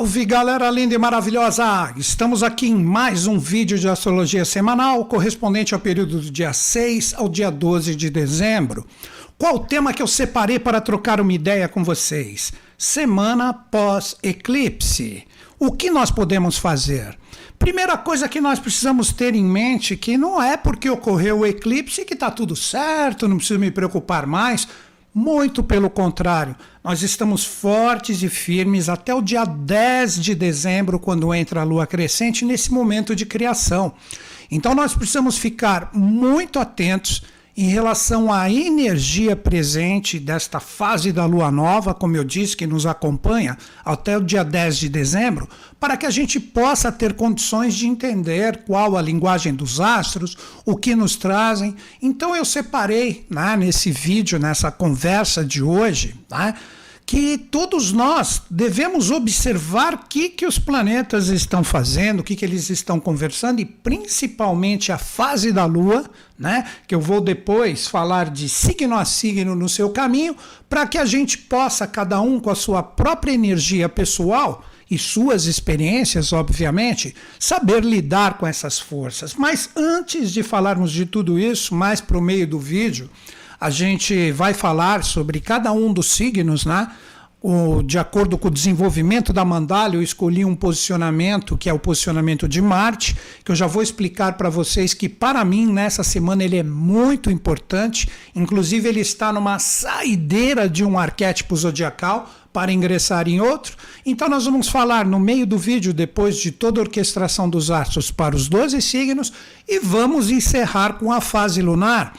Salve galera linda e maravilhosa! Estamos aqui em mais um vídeo de astrologia semanal correspondente ao período do dia 6 ao dia 12 de dezembro. Qual o tema que eu separei para trocar uma ideia com vocês? Semana pós-eclipse. O que nós podemos fazer? Primeira coisa que nós precisamos ter em mente que não é porque ocorreu o eclipse que está tudo certo, não preciso me preocupar mais. Muito pelo contrário, nós estamos fortes e firmes até o dia 10 de dezembro, quando entra a lua crescente, nesse momento de criação. Então nós precisamos ficar muito atentos em relação à energia presente desta fase da lua nova, como eu disse, que nos acompanha até o dia 10 de dezembro, para que a gente possa ter condições de entender qual a linguagem dos astros, o que nos trazem. Então eu separei né, nesse vídeo, nessa conversa de hoje, né, que todos nós devemos observar o que, que os planetas estão fazendo, o que, que eles estão conversando e principalmente a fase da Lua, né? Que eu vou depois falar de signo a signo no seu caminho, para que a gente possa, cada um com a sua própria energia pessoal e suas experiências, obviamente, saber lidar com essas forças. Mas antes de falarmos de tudo isso, mais para o meio do vídeo, a gente vai falar sobre cada um dos signos, né? O, de acordo com o desenvolvimento da mandala, eu escolhi um posicionamento que é o posicionamento de Marte, que eu já vou explicar para vocês que para mim nessa semana ele é muito importante. Inclusive ele está numa saideira de um arquétipo zodiacal para ingressar em outro. Então nós vamos falar no meio do vídeo, depois de toda a orquestração dos astros para os 12 signos, e vamos encerrar com a fase lunar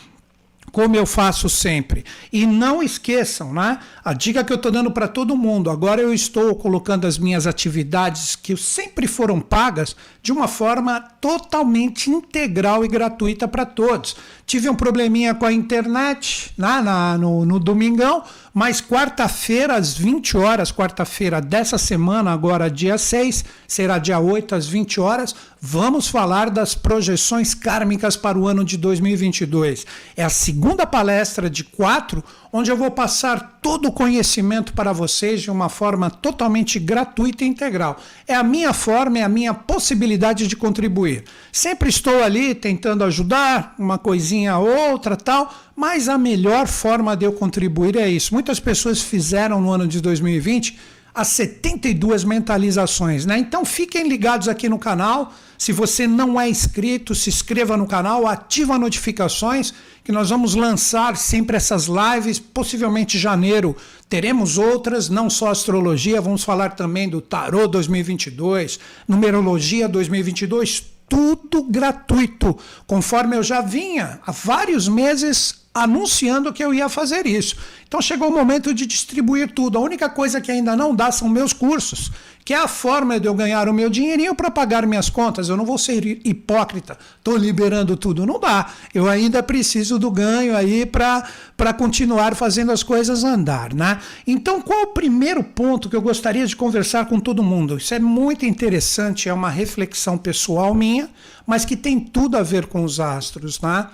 como eu faço sempre. E não esqueçam, né? A dica que eu estou dando para todo mundo. Agora eu estou colocando as minhas atividades que sempre foram pagas de uma forma totalmente integral e gratuita para todos. Tive um probleminha com a internet né, na, no, no domingão, mas quarta-feira, às 20 horas, quarta-feira dessa semana, agora dia 6, será dia 8 às 20 horas, vamos falar das projeções kármicas para o ano de 2022. É a segunda palestra de quatro onde eu vou passar todo o conhecimento para vocês de uma forma totalmente gratuita e integral. É a minha forma, é a minha possibilidade de contribuir. Sempre estou ali tentando ajudar, uma coisinha outra, tal, mas a melhor forma de eu contribuir é isso. Muitas pessoas fizeram no ano de 2020 as 72 mentalizações, né? Então fiquem ligados aqui no canal. Se você não é inscrito, se inscreva no canal, ativa notificações, que nós vamos lançar sempre essas lives. Possivelmente em janeiro teremos outras, não só astrologia, vamos falar também do tarô 2022, numerologia 2022, tudo gratuito, conforme eu já vinha há vários meses anunciando que eu ia fazer isso. Então chegou o momento de distribuir tudo. A única coisa que ainda não dá são meus cursos, que é a forma de eu ganhar o meu dinheirinho para pagar minhas contas. Eu não vou ser hipócrita, estou liberando tudo. Não dá. Eu ainda preciso do ganho aí para continuar fazendo as coisas andar. Né? Então, qual o primeiro ponto que eu gostaria de conversar com todo mundo? Isso é muito interessante, é uma reflexão pessoal minha, mas que tem tudo a ver com os astros. Né?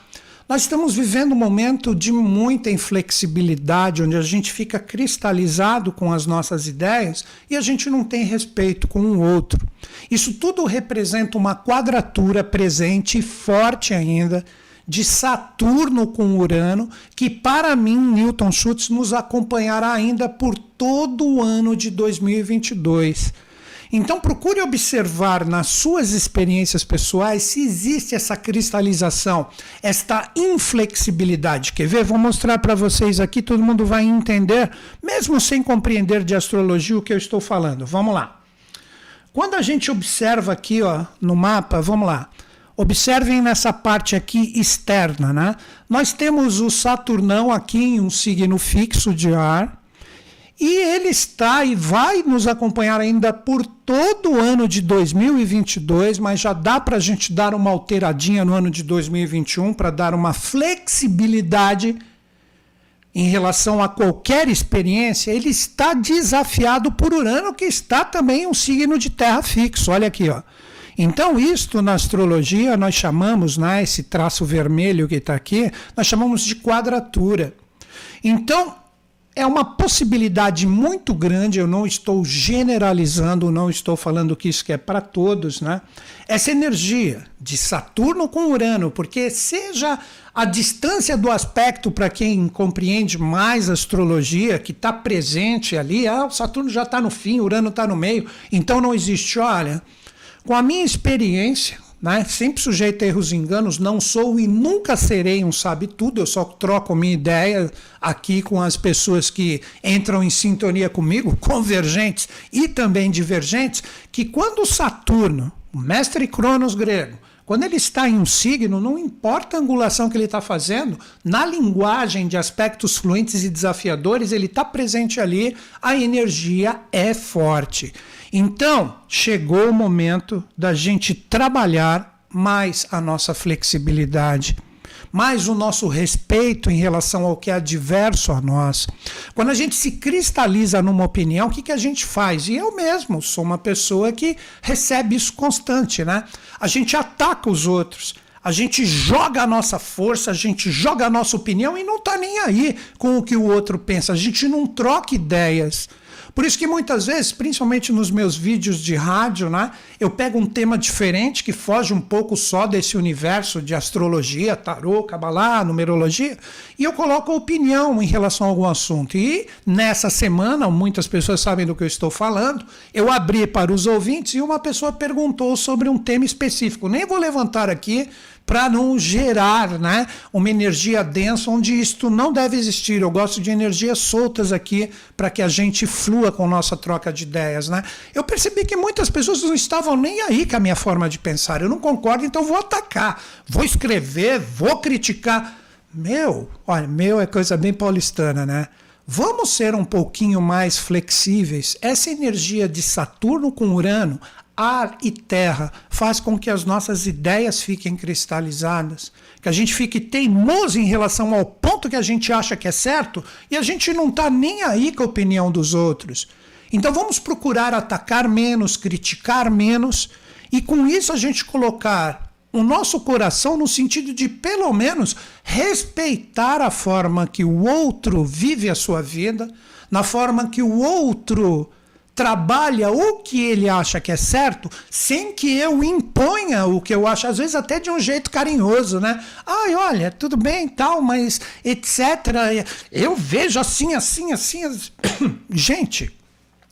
Nós estamos vivendo um momento de muita inflexibilidade, onde a gente fica cristalizado com as nossas ideias e a gente não tem respeito com o outro. Isso tudo representa uma quadratura presente e forte ainda de Saturno com Urano, que para mim, Newton Schultz, nos acompanhará ainda por todo o ano de 2022. Então procure observar nas suas experiências pessoais se existe essa cristalização, esta inflexibilidade. Quer ver? Vou mostrar para vocês aqui, todo mundo vai entender, mesmo sem compreender de astrologia o que eu estou falando. Vamos lá. Quando a gente observa aqui ó, no mapa, vamos lá. Observem nessa parte aqui externa, né? Nós temos o Saturnão aqui em um signo fixo de ar. E ele está e vai nos acompanhar ainda por todo o ano de 2022, mas já dá para a gente dar uma alteradinha no ano de 2021 para dar uma flexibilidade em relação a qualquer experiência. Ele está desafiado por Urano, que está também um signo de terra fixo. Olha aqui, ó. Então, isto na astrologia nós chamamos, né, esse traço vermelho que está aqui, nós chamamos de quadratura. Então, é uma possibilidade muito grande, eu não estou generalizando, não estou falando que isso que é para todos, né? Essa energia de Saturno com Urano, porque seja a distância do aspecto para quem compreende mais astrologia, que está presente ali, ah, o Saturno já está no fim, Urano está no meio, então não existe. Olha, com a minha experiência, né? Sempre sujeito a erros e enganos, não sou e nunca serei um sabe-tudo, eu só troco minha ideia aqui com as pessoas que entram em sintonia comigo, convergentes e também divergentes, que quando Saturno, o mestre Cronos grego, quando ele está em um signo, não importa a angulação que ele está fazendo, na linguagem de aspectos fluentes e desafiadores, ele está presente ali, a energia é forte. Então, chegou o momento da gente trabalhar mais a nossa flexibilidade, mais o nosso respeito em relação ao que é adverso a nós. Quando a gente se cristaliza numa opinião, o que, que a gente faz? E eu mesmo sou uma pessoa que recebe isso constante, né? A gente ataca os outros. A gente joga a nossa força, a gente joga a nossa opinião e não está nem aí com o que o outro pensa. A gente não troca ideias. Por isso que muitas vezes, principalmente nos meus vídeos de rádio, né, eu pego um tema diferente que foge um pouco só desse universo de astrologia, tarô, cabalá, numerologia, e eu coloco opinião em relação a algum assunto. E nessa semana, muitas pessoas sabem do que eu estou falando, eu abri para os ouvintes e uma pessoa perguntou sobre um tema específico. Nem vou levantar aqui para não gerar né, uma energia densa onde isto não deve existir. Eu gosto de energias soltas aqui para que a gente flua com nossa troca de ideias. Né? Eu percebi que muitas pessoas não estavam nem aí com a minha forma de pensar. Eu não concordo, então vou atacar, vou escrever, vou criticar. Meu, olha, meu é coisa bem paulistana, né? Vamos ser um pouquinho mais flexíveis. Essa energia de Saturno com Urano ar e terra faz com que as nossas ideias fiquem cristalizadas, que a gente fique teimoso em relação ao ponto que a gente acha que é certo e a gente não está nem aí com a opinião dos outros. Então vamos procurar atacar menos, criticar menos e com isso a gente colocar o nosso coração no sentido de pelo menos respeitar a forma que o outro vive a sua vida, na forma que o outro trabalha o que ele acha que é certo, sem que eu imponha o que eu acho, às vezes até de um jeito carinhoso, né? Ai, olha, tudo bem tal, mas etc. Eu vejo assim, assim, assim. assim. Gente,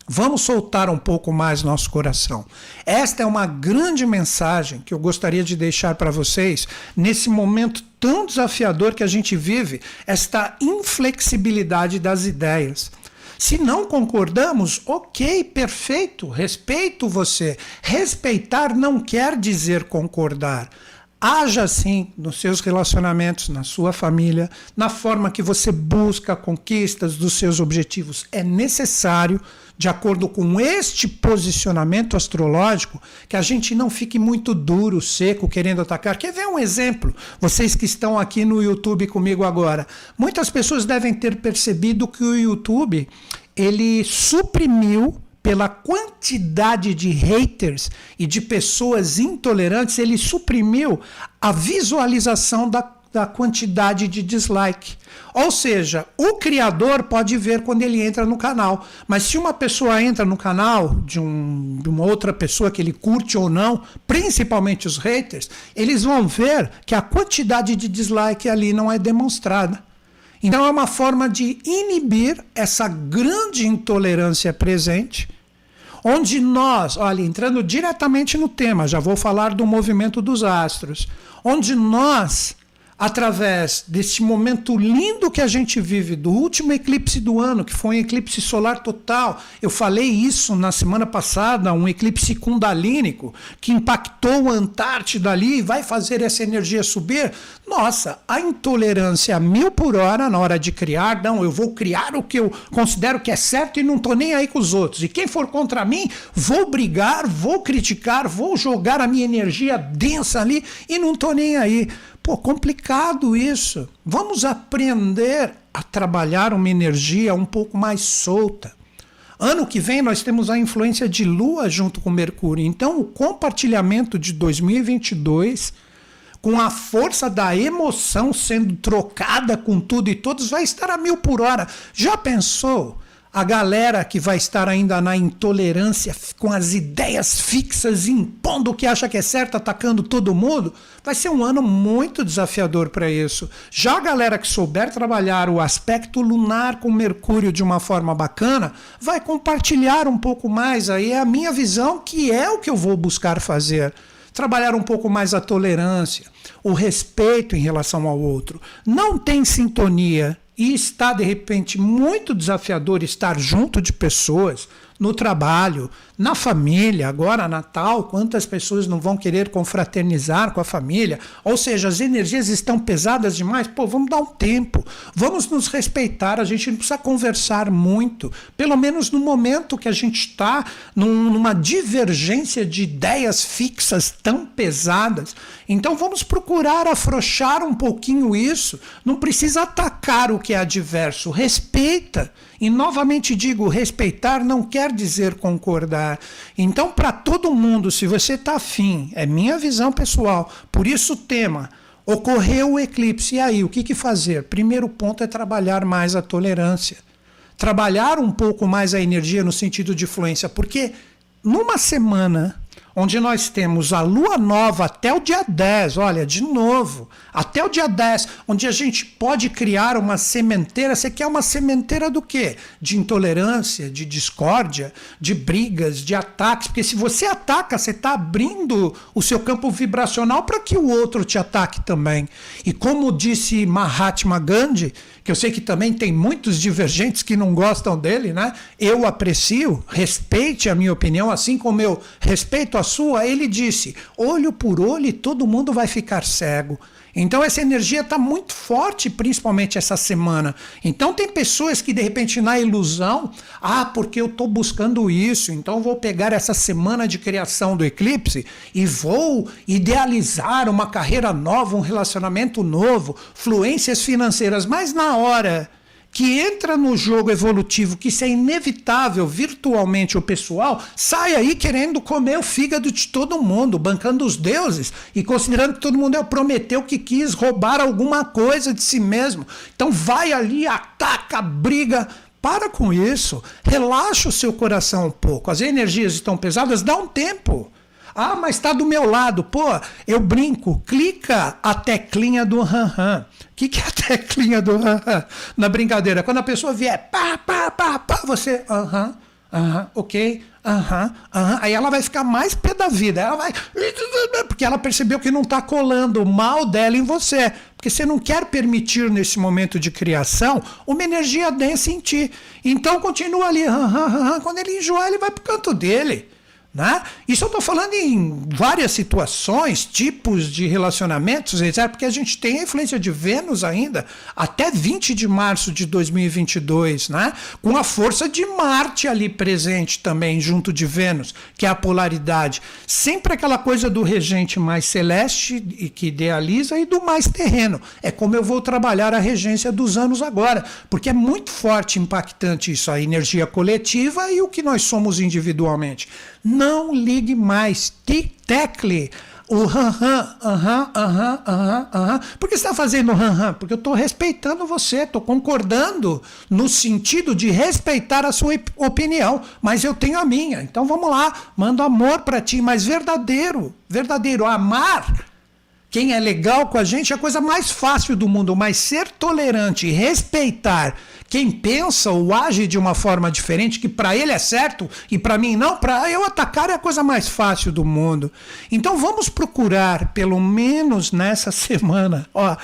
Vamos soltar um pouco mais nosso coração. Esta é uma grande mensagem que eu gostaria de deixar para vocês nesse momento tão desafiador que a gente vive, esta inflexibilidade das ideias. Se não concordamos, ok, perfeito, respeito você. Respeitar não quer dizer concordar. Haja assim nos seus relacionamentos, na sua família, na forma que você busca conquistas dos seus objetivos. É necessário, de acordo com este posicionamento astrológico, que a gente não fique muito duro, seco, querendo atacar. Quer ver um exemplo? Vocês que estão aqui no YouTube comigo agora. Muitas pessoas devem ter percebido que o YouTube ele suprimiu pela quantidade de haters e de pessoas intolerantes, ele suprimiu a visualização da, da quantidade de dislike. Ou seja, o criador pode ver quando ele entra no canal, mas se uma pessoa entra no canal de, um, de uma outra pessoa que ele curte ou não, principalmente os haters, eles vão ver que a quantidade de dislike ali não é demonstrada. Então é uma forma de inibir essa grande intolerância presente onde nós, olha, entrando diretamente no tema, já vou falar do movimento dos astros, onde nós através desse momento lindo que a gente vive, do último eclipse do ano, que foi um eclipse solar total. Eu falei isso na semana passada, um eclipse kundalínico, que impactou a Antártida ali e vai fazer essa energia subir. Nossa, a intolerância a mil por hora na hora de criar, não, eu vou criar o que eu considero que é certo e não estou nem aí com os outros. E quem for contra mim, vou brigar, vou criticar, vou jogar a minha energia densa ali e não estou nem aí. Pô, complicado isso. Vamos aprender a trabalhar uma energia um pouco mais solta. Ano que vem nós temos a influência de Lua junto com Mercúrio. Então, o compartilhamento de 2022 com a força da emoção sendo trocada com tudo e todos, vai estar a mil por hora. Já pensou? A galera que vai estar ainda na intolerância, com as ideias fixas, impondo o que acha que é certo, atacando todo mundo, vai ser um ano muito desafiador para isso. Já a galera que souber trabalhar o aspecto lunar com Mercúrio de uma forma bacana, vai compartilhar um pouco mais aí a minha visão, que é o que eu vou buscar fazer trabalhar um pouco mais a tolerância, o respeito em relação ao outro. Não tem sintonia e está de repente muito desafiador estar junto de pessoas no trabalho, na família, agora Natal, quantas pessoas não vão querer confraternizar com a família? Ou seja, as energias estão pesadas demais. Pô, vamos dar um tempo, vamos nos respeitar. A gente não precisa conversar muito, pelo menos no momento que a gente está num, numa divergência de ideias fixas tão pesadas. Então vamos procurar afrouxar um pouquinho isso. Não precisa atacar o que é adverso, respeita. E novamente digo, respeitar não quer dizer concordar. Então, para todo mundo, se você está afim, é minha visão pessoal, por isso o tema. Ocorreu o eclipse, e aí, o que, que fazer? Primeiro ponto é trabalhar mais a tolerância. Trabalhar um pouco mais a energia no sentido de fluência, porque numa semana onde nós temos a lua nova até o dia 10, olha, de novo, até o dia 10, onde a gente pode criar uma sementeira. Você quer uma sementeira do quê? De intolerância, de discórdia, de brigas, de ataques. Porque se você ataca, você está abrindo o seu campo vibracional para que o outro te ataque também. E como disse Mahatma Gandhi, que eu sei que também tem muitos divergentes que não gostam dele, né? Eu aprecio, respeite a minha opinião, assim como eu respeito a sua. Ele disse: olho por olho todo mundo vai ficar cego. Então essa energia está muito forte, principalmente essa semana. Então tem pessoas que de repente na ilusão, ah, porque eu estou buscando isso, então vou pegar essa semana de criação do eclipse e vou idealizar uma carreira nova, um relacionamento novo, fluências financeiras. Mas na hora que entra no jogo evolutivo, que isso é inevitável virtualmente o pessoal, sai aí querendo comer o fígado de todo mundo, bancando os deuses e considerando que todo mundo é o Prometeu que quis roubar alguma coisa de si mesmo. Então vai ali, ataca, briga. Para com isso, relaxa o seu coração um pouco. As energias estão pesadas, dá um tempo. Ah, mas está do meu lado. Pô, eu brinco. Clica a teclinha do ran ran. O que, que é a teclinha do ran ran? Na brincadeira, quando a pessoa vier, pá, pá, pá, pá, você, aham, aham, ok, aham, aham. Aí ela vai ficar mais pé da vida. Ela vai. Porque ela percebeu que não está colando o mal dela em você. Porque você não quer permitir nesse momento de criação uma energia densa em ti. Então continua ali. Aham, aham. Quando ele enjoar, ele vai para o canto dele. Né? Isso eu estou falando em várias situações, tipos de relacionamentos, etc., porque a gente tem a influência de Vênus ainda até 20 de março de 2022, né? com a força de Marte ali presente também, junto de Vênus, que é a polaridade. Sempre aquela coisa do regente mais celeste e que idealiza e do mais terreno. É como eu vou trabalhar a regência dos anos agora, porque é muito forte, impactante isso, a energia coletiva e o que nós somos individualmente. Não ligue mais. Tic-tecle. O ran-ran, aham, aham, aham, aham. Por que você está fazendo ran-ran? Porque eu estou respeitando você, estou concordando no sentido de respeitar a sua opinião, mas eu tenho a minha. Então vamos lá, mando amor para ti, mas verdadeiro, verdadeiro. Amar quem é legal com a gente é a coisa mais fácil do mundo, mas ser tolerante respeitar quem pensa ou age de uma forma diferente, que para ele é certo e para mim não, para eu atacar é a coisa mais fácil do mundo. Então vamos procurar, pelo menos nessa semana, ó,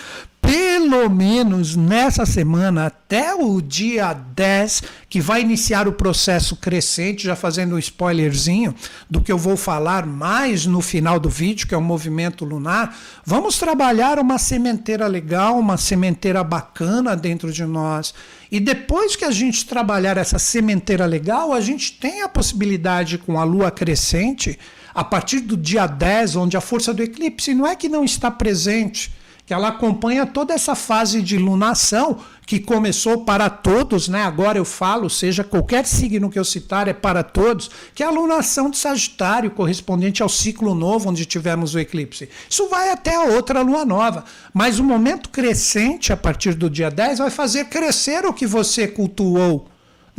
pelo menos nessa semana, até o dia 10, que vai iniciar o processo crescente, já fazendo um spoilerzinho do que eu vou falar mais no final do vídeo, que é o movimento lunar, vamos trabalhar uma sementeira legal, uma sementeira bacana dentro de nós. E depois que a gente trabalhar essa sementeira legal, a gente tem a possibilidade com a lua crescente, a partir do dia 10, onde a força do eclipse não é que não está presente que ela acompanha toda essa fase de lunação que começou para todos, né? Agora eu falo, seja qualquer signo que eu citar é para todos, que é a lunação de Sagitário, correspondente ao ciclo novo onde tivemos o eclipse. Isso vai até a outra lua nova, mas o momento crescente a partir do dia 10 vai fazer crescer o que você cultuou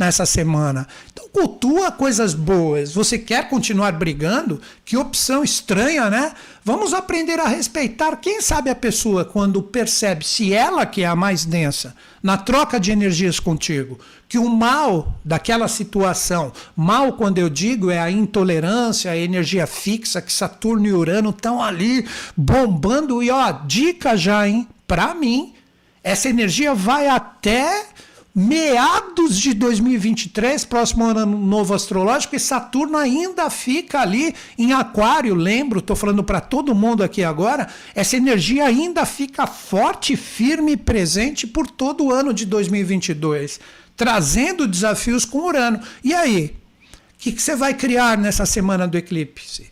nessa semana. Então cultua coisas boas. Você quer continuar brigando? Que opção estranha, né? Vamos aprender a respeitar. Quem sabe a pessoa quando percebe se ela que é a mais densa na troca de energias contigo, que o mal daquela situação, mal quando eu digo é a intolerância, a energia fixa que Saturno e Urano estão ali bombando e ó, dica já, hein? Para mim, essa energia vai até meados de 2023, próximo ano novo astrológico, e Saturno ainda fica ali em Aquário. Lembro, estou falando para todo mundo aqui agora, essa energia ainda fica forte, firme e presente por todo o ano de 2022, trazendo desafios com Urano. E aí? O que, você vai criar nessa semana do eclipse?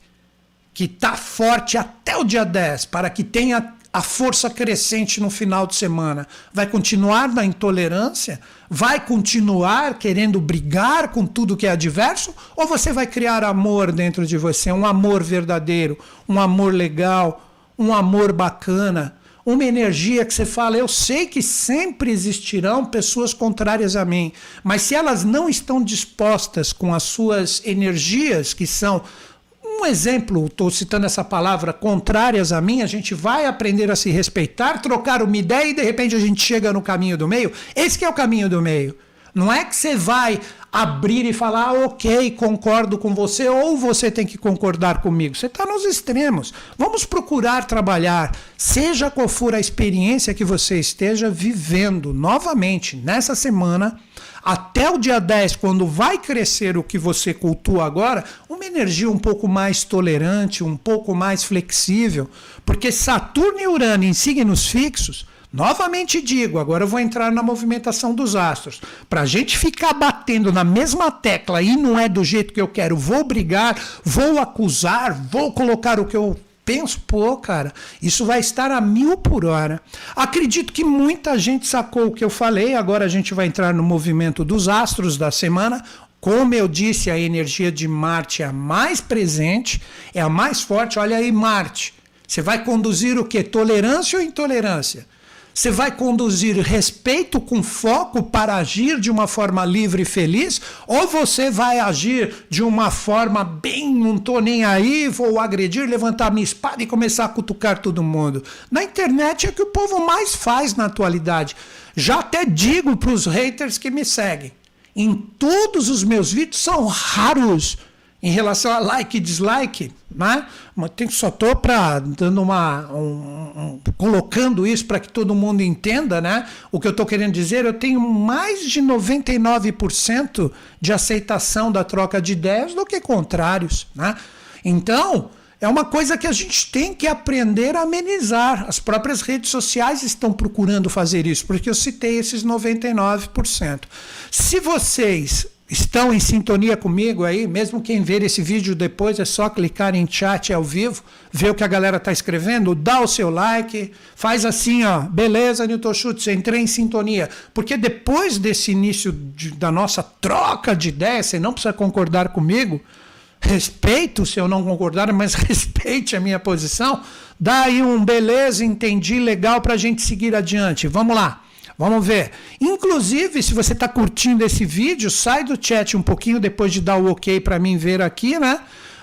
Que está forte até o dia 10, para que tenha a força crescente no final de semana? Vai continuar na intolerância? Vai continuar querendo brigar com tudo que é adverso? Ou você vai criar amor dentro de você? Um amor verdadeiro, um amor legal, um amor bacana? Uma energia que você fala, eu sei que sempre existirão pessoas contrárias a mim, mas se elas não estão dispostas com as suas energias, que são um exemplo, estou citando essa palavra, contrárias a mim, a gente vai aprender a se respeitar, trocar uma ideia e de repente a gente chega no caminho do meio. Esse é o caminho do meio. Não é que você vai abrir e falar, ah, ok, concordo com você, ou você tem que concordar comigo. Você está nos extremos. Vamos procurar trabalhar, seja qual for a experiência que você esteja vivendo novamente nessa semana até o dia 10, quando vai crescer o que você cultua agora, uma energia um pouco mais tolerante, um pouco mais flexível, porque Saturno e Urano em signos fixos, novamente digo, agora eu vou entrar na movimentação dos astros, para a gente ficar batendo na mesma tecla e não é do jeito que eu quero, vou brigar, vou acusar, vou colocar o que eu penso, pô, cara, isso vai estar a mil por hora. Acredito que muita gente sacou o que eu falei. Agora a gente vai entrar no movimento dos astros da semana. Como eu disse, a energia de Marte é a mais presente, é a mais forte. Olha aí, Marte. Você vai conduzir o que? Tolerância ou intolerância? Você vai conduzir respeito com foco para agir de uma forma livre e feliz? Ou você vai agir de uma forma bem, não tô nem aí, vou agredir, levantar minha espada e começar a cutucar todo mundo? Na internet é que o povo mais faz na atualidade. Já até digo para os haters que me seguem: em todos os meus vídeos são raros em relação a like e dislike, né? Só estou para dando uma um, um, colocando isso para que todo mundo entenda, né? O que eu estou querendo dizer, eu tenho mais de 99% de aceitação da troca de ideias do que contrários, né? Então, é uma coisa que a gente tem que aprender a amenizar. As próprias redes sociais estão procurando fazer isso, porque eu citei esses 99%. Se vocês estão em sintonia comigo aí, mesmo quem ver esse vídeo depois é só clicar em chat ao vivo, ver o que a galera está escrevendo, dá o seu like, faz assim, ó, beleza, Newton Schultz, entrei em sintonia. Porque depois desse início de, da nossa troca de ideias, você não precisa concordar comigo, respeito se eu não concordar, mas respeite a minha posição, dá aí um beleza, entendi, legal para a gente seguir adiante. Vamos lá. Vamos ver. Inclusive, se você está curtindo esse vídeo, sai do chat um pouquinho depois de dar o ok para mim ver aqui, né?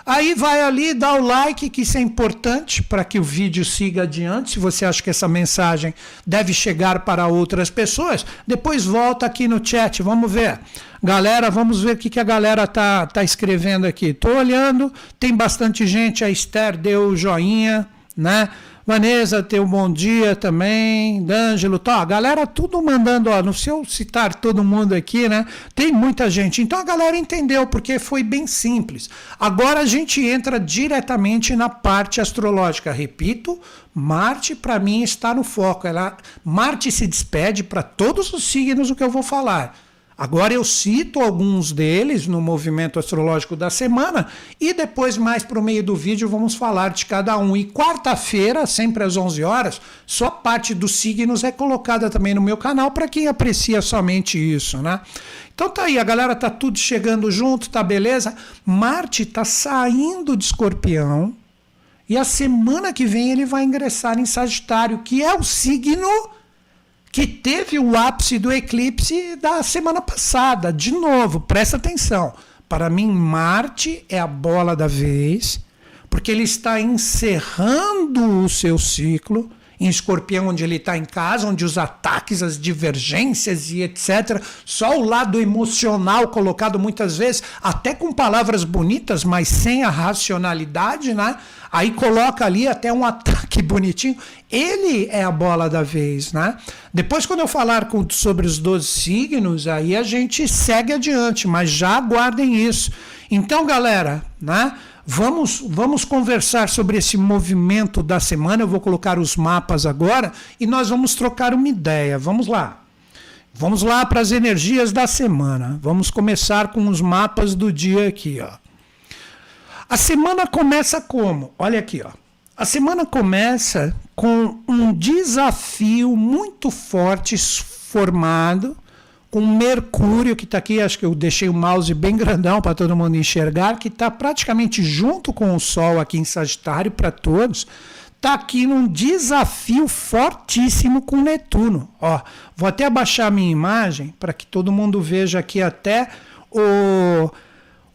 Aí vai ali, dá o like, que isso é importante para que o vídeo siga adiante. Se você acha que essa mensagem deve chegar para outras pessoas, depois volta aqui no chat, vamos ver. Galera, vamos ver o que, que a galera tá, tá escrevendo aqui. Tô olhando, tem bastante gente, a Esther deu joinha, né? Vanessa, teu bom dia também. D'Angelo, tá, galera tudo mandando, ó, não sei eu citar todo mundo aqui, né? Tem muita gente. Então a galera entendeu, porque foi bem simples. Agora a gente entra diretamente na parte astrológica. Repito, Marte para mim está no foco. Ela, Marte se despede para todos os signos o que eu vou falar. Agora eu cito alguns deles no movimento astrológico da semana e depois, mais para o meio do vídeo, vamos falar de cada um. E quarta-feira, sempre às 11 horas, só parte dos signos é colocada também no meu canal para quem aprecia somente isso, né? Então tá aí, a galera tá tudo chegando junto, tá beleza? Marte tá saindo de Escorpião e a semana que vem ele vai ingressar em Sagitário, que é o signo que teve o ápice do eclipse da semana passada. De novo, presta atenção. Para mim, Marte é a bola da vez, porque ele está encerrando o seu ciclo em Escorpião, onde ele está em casa, onde os ataques, as divergências e etc. Só o lado emocional colocado muitas vezes, até com palavras bonitas, mas sem a racionalidade, né? Aí coloca ali até um ataque bonitinho. Ele é a bola da vez, né? Depois, quando eu falar com, sobre os 12 signos, aí a gente segue adiante, mas já aguardem isso. Então, galera, né? Vamos, vamos conversar sobre esse movimento da semana. Eu vou colocar os mapas agora e nós vamos trocar uma ideia. Vamos lá. Vamos lá para as energias da semana. Vamos começar com os mapas do dia aqui, ó. A semana começa como? Olha aqui, ó. A semana começa com um desafio muito forte formado com Mercúrio, que está aqui, acho que eu deixei o mouse bem grandão para todo mundo enxergar, que está praticamente junto com o Sol aqui em Sagitário para todos, está aqui num desafio fortíssimo com Netuno. Ó, vou até abaixar a minha imagem para que todo mundo veja aqui até o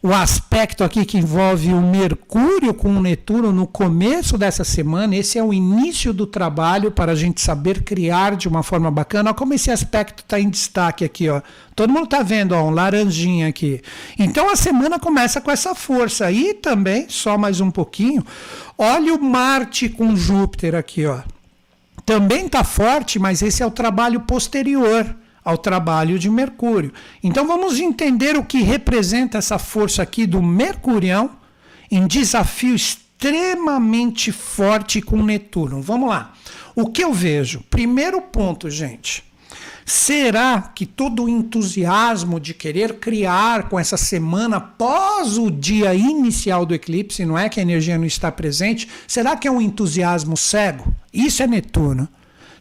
o aspecto aqui que envolve o Mercúrio com o Netuno no começo dessa semana. Esse é o início do trabalho para a gente saber criar de uma forma bacana. Olha como esse aspecto está em destaque aqui. Ó. Todo mundo está vendo ó, um laranjinha aqui. Então a semana começa com essa força. E também, só mais um pouquinho, olha o Marte com Júpiter aqui. Ó. Também está forte, mas esse é o trabalho posterior ao trabalho de Mercúrio. Então vamos entender o que representa essa força aqui do Mercurião em desafio extremamente forte com Netuno. Vamos lá. O que eu vejo? Primeiro ponto, gente. Será que todo o entusiasmo de querer criar com essa semana após o dia inicial do eclipse, não é que a energia não está presente, será que é um entusiasmo cego? Isso é Netuno.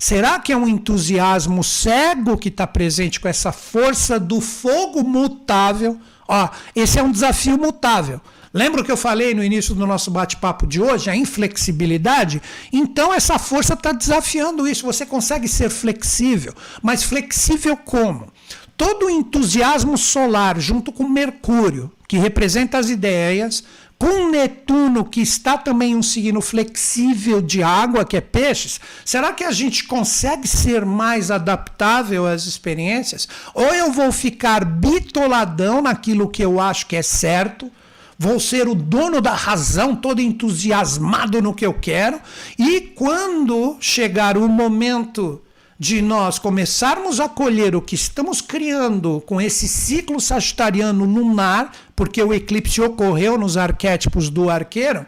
Será que é um entusiasmo cego que está presente com essa força do fogo mutável? Ó, esse é um desafio mutável. Lembra que eu falei no início do nosso bate-papo de hoje? A inflexibilidade? Então, essa força está desafiando isso. Você consegue ser flexível. Mas flexível como? Todo o entusiasmo solar, junto com Mercúrio, que representa as ideias, com Netuno, que está também um signo flexível de água, que é peixes, será que a gente consegue ser mais adaptável às experiências? Ou eu vou ficar bitoladão naquilo que eu acho que é certo? Vou ser o dono da razão, todo entusiasmado no que eu quero, e quando chegar o momento de nós começarmos a colher o que estamos criando com esse ciclo sagitariano lunar, porque o eclipse ocorreu nos arquétipos do arqueiro,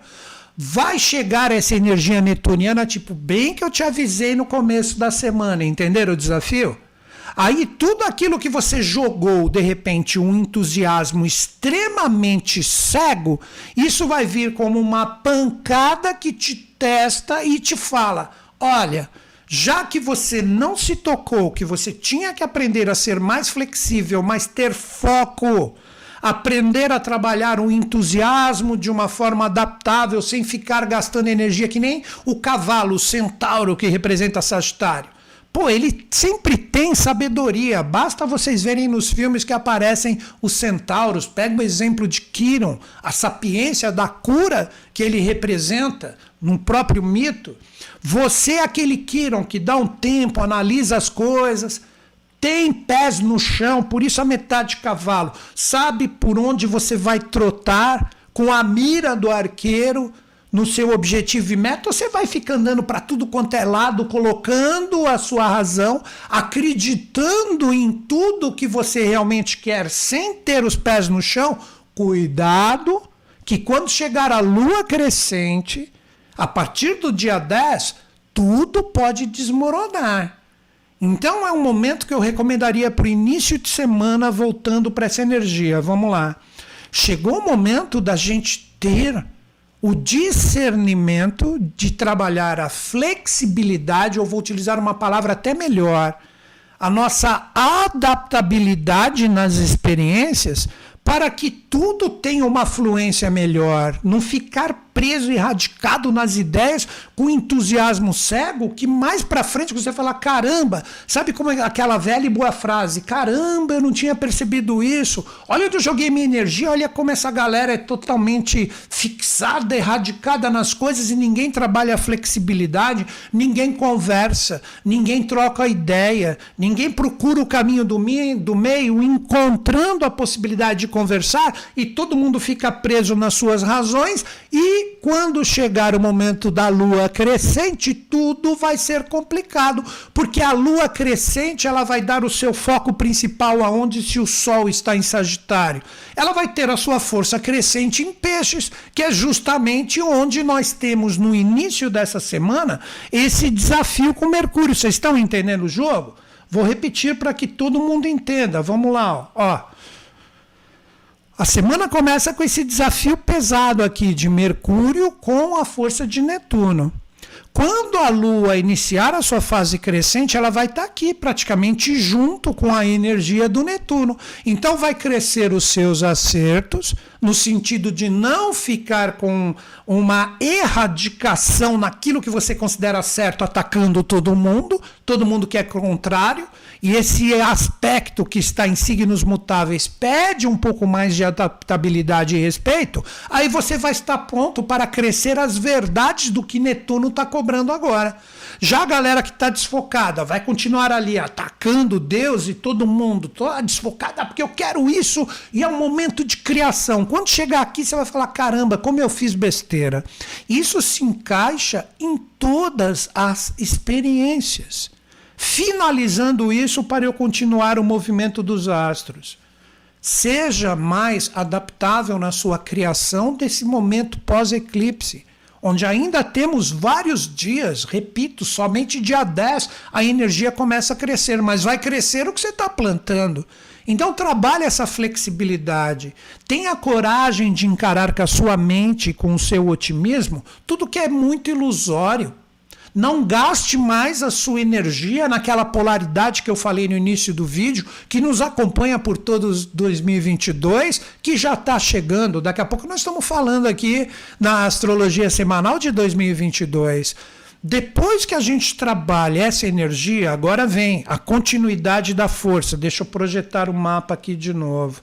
vai chegar essa energia netuniana, tipo, bem que eu te avisei no começo da semana, entenderam o desafio? Aí tudo aquilo que você jogou, de repente, um entusiasmo extremamente cego, isso vai vir como uma pancada que te testa e te fala: olha, já que você não se tocou que você tinha que aprender a ser mais flexível, mas ter foco, aprender a trabalhar o entusiasmo de uma forma adaptável, sem ficar gastando energia que nem o cavalo, o centauro que representa Sagitário. Pô, ele sempre tem sabedoria. Basta vocês verem nos filmes que aparecem os centauros. Pega o exemplo de Kiron, a sapiência da cura que ele representa no próprio mito. Você é aquele Kiron que dá um tempo, analisa as coisas, tem pés no chão, por isso a metade de cavalo, sabe por onde você vai trotar com a mira do arqueiro no seu objetivo e meta, você vai ficar andando para tudo quanto é lado, colocando a sua razão, acreditando em tudo que você realmente quer, sem ter os pés no chão. Cuidado, que quando chegar a lua crescente, a partir do dia 10, tudo pode desmoronar. Então é um momento que eu recomendaria para o início de semana voltando para essa energia. Vamos lá. Chegou o momento da gente ter o discernimento de trabalhar a flexibilidade, ou vou utilizar uma palavra até melhor, a nossa adaptabilidade nas experiências para que tudo tenha uma fluência melhor, não ficar preso e radicado nas ideias com entusiasmo cego, que mais para frente você fala, caramba, sabe como é aquela velha e boa frase, caramba, eu não tinha percebido isso, olha onde eu joguei minha energia, olha como essa galera é totalmente fixada, erradicada nas coisas e ninguém trabalha a flexibilidade, ninguém conversa, ninguém troca ideia, ninguém procura o caminho do meio, do meio encontrando a possibilidade de conversar e todo mundo fica preso nas suas razões e quando chegar o momento da lua crescente, tudo vai ser complicado, porque a lua crescente ela vai dar o seu foco principal aonde se o sol está em Sagitário. Ela vai ter a sua força crescente em Peixes, que é justamente onde nós temos no início dessa semana esse desafio com Mercúrio. Vocês estão entendendo o jogo? Vou repetir para que todo mundo entenda. Vamos lá, ó. A semana começa com esse desafio pesado aqui de Mercúrio com a força de Netuno. Quando a Lua iniciar a sua fase crescente, ela vai estar tá aqui praticamente junto com a energia do Netuno. Então vai crescer os seus acertos, no sentido de não ficar com uma erradicação naquilo que você considera certo, atacando todo mundo, todo mundo que é contrário e esse aspecto que está em signos mutáveis pede um pouco mais de adaptabilidade e respeito, aí você vai estar pronto para crescer as verdades do que Netuno está cobrando agora. Já a galera que está desfocada vai continuar ali atacando Deus e todo mundo, toda desfocada, porque eu quero isso e é um momento de criação. Quando chegar aqui, você vai falar: caramba, como eu fiz besteira. Isso se encaixa em todas as experiências finalizando isso para eu continuar o movimento dos astros. Seja mais adaptável na sua criação desse momento pós-eclipse, onde ainda temos vários dias, repito, somente dia 10 a energia começa a crescer, mas vai crescer o que você está plantando. Então trabalhe essa flexibilidade. Tenha coragem de encarar com a sua mente, com o seu otimismo, tudo que é muito ilusório. Não gaste mais a sua energia naquela polaridade que eu falei no início do vídeo, que nos acompanha por todos 2022, que já está chegando. Daqui a pouco nós estamos falando aqui na astrologia semanal de 2022. Depois que a gente trabalha essa energia, agora vem a continuidade da força. Deixa eu projetar o mapa aqui de novo.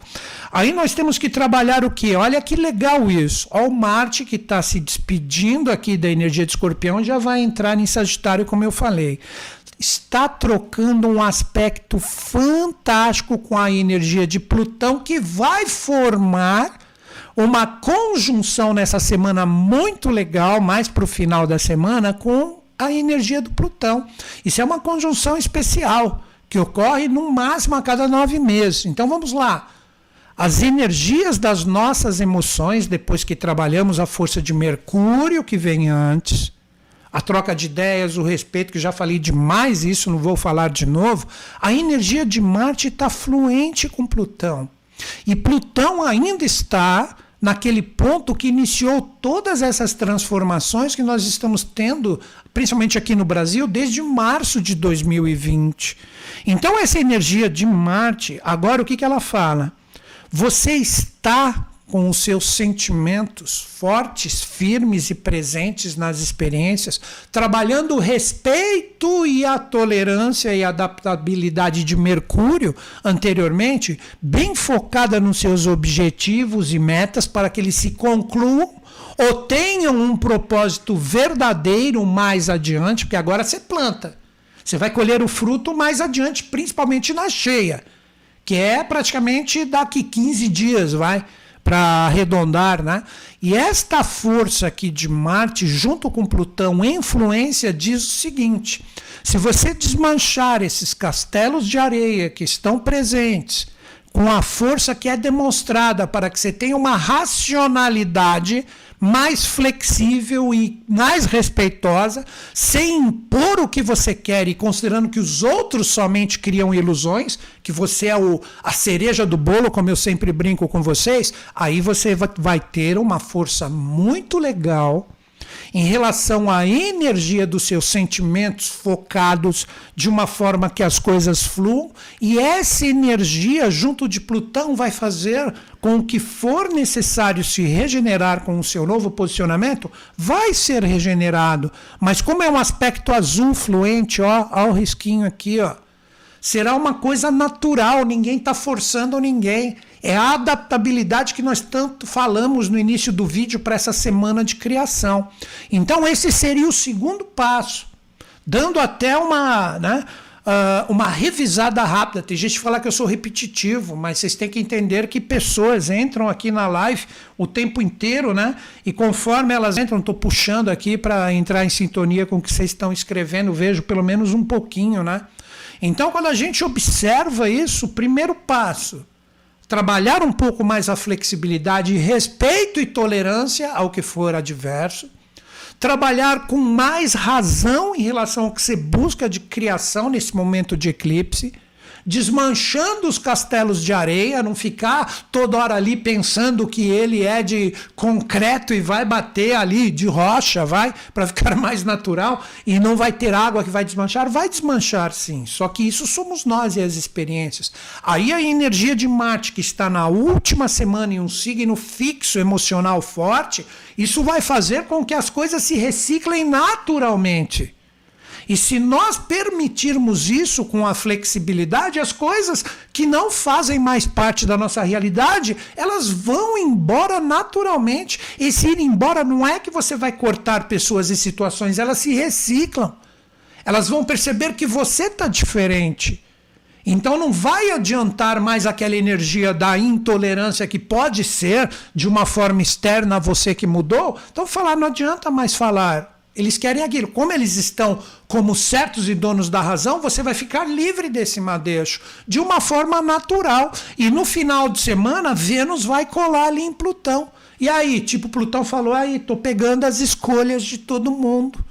Aí nós temos que trabalhar o que? Olha que legal isso. Olha o Marte que está se despedindo aqui da energia de escorpião já vai entrar em Sagitário, como eu falei. Está trocando um aspecto fantástico com a energia de Plutão que vai formar uma conjunção nessa semana muito legal, mais para o final da semana, com a energia do Plutão. Isso é uma conjunção especial que ocorre no máximo a cada nove meses. Então vamos lá. As energias das nossas emoções, depois que trabalhamos a força de Mercúrio, que vem antes, a troca de ideias, o respeito, que já falei demais isso, não vou falar de novo. A energia de Marte está fluente com Plutão. E Plutão ainda está naquele ponto que iniciou todas essas transformações que nós estamos tendo, principalmente aqui no Brasil, desde março de 2020. Então, essa energia de Marte, agora o que, que ela fala? Você está com os seus sentimentos fortes, firmes e presentes nas experiências, trabalhando o respeito e a tolerância e adaptabilidade de Mercúrio anteriormente, bem focada nos seus objetivos e metas para que eles se concluam ou tenham um propósito verdadeiro mais adiante, porque agora você planta. Você vai colher o fruto mais adiante, principalmente na cheia, que é praticamente daqui 15 dias, vai para arredondar, né? E esta força aqui de Marte, junto com Plutão, influência, diz o seguinte: se você desmanchar esses castelos de areia que estão presentes, com a força que é demonstrada para que você tenha uma racionalidade mais flexível e mais respeitosa, sem impor o que você quer e considerando que os outros somente criam ilusões, que você é o, a cereja do bolo, como eu sempre brinco com vocês, aí você vai ter uma força muito legal em relação à energia dos seus sentimentos focados de uma forma que as coisas fluam, e essa energia, junto de Plutão, vai fazer com o que for necessário se regenerar com o seu novo posicionamento, vai ser regenerado. Mas como é um aspecto azul fluente, ó, ó o risquinho aqui, ó. Será uma coisa natural, ninguém está forçando ninguém. É a adaptabilidade que nós tanto falamos no início do vídeo para essa semana de criação. Então, esse seria o segundo passo, dando até uma, né, uh, uma revisada rápida. Tem gente que fala que eu sou repetitivo, mas vocês têm que entender que pessoas entram aqui na live o tempo inteiro, né? E conforme elas entram, estou puxando aqui para entrar em sintonia com o que vocês estão escrevendo, vejo pelo menos um pouquinho, né? Então, quando a gente observa isso, o primeiro passo trabalhar um pouco mais a flexibilidade, respeito e tolerância ao que for adverso, trabalhar com mais razão em relação ao que você busca de criação nesse momento de eclipse desmanchando os castelos de areia, não ficar toda hora ali pensando que ele é de concreto e vai bater ali de rocha, vai, para ficar mais natural e não vai ter água que vai desmanchar. Vai desmanchar sim, só que isso somos nós e as experiências. Aí a energia de Marte, que está na última semana em um signo fixo emocional forte, isso vai fazer com que as coisas se reciclem naturalmente. E se nós permitirmos isso com a flexibilidade, as coisas que não fazem mais parte da nossa realidade, elas vão embora naturalmente. E se ir embora não é que você vai cortar pessoas e situações, elas se reciclam. Elas vão perceber que você está diferente. Então não vai adiantar mais aquela energia da intolerância que pode ser de uma forma externa a você que mudou. Então falar não adianta mais falar. Eles querem aquilo. Como eles estão como certos e donos da razão, você vai ficar livre desse madeixo de uma forma natural. E no final de semana, Vênus vai colar ali em Plutão. E aí, tipo, Plutão falou: aí, tô pegando as escolhas de todo mundo.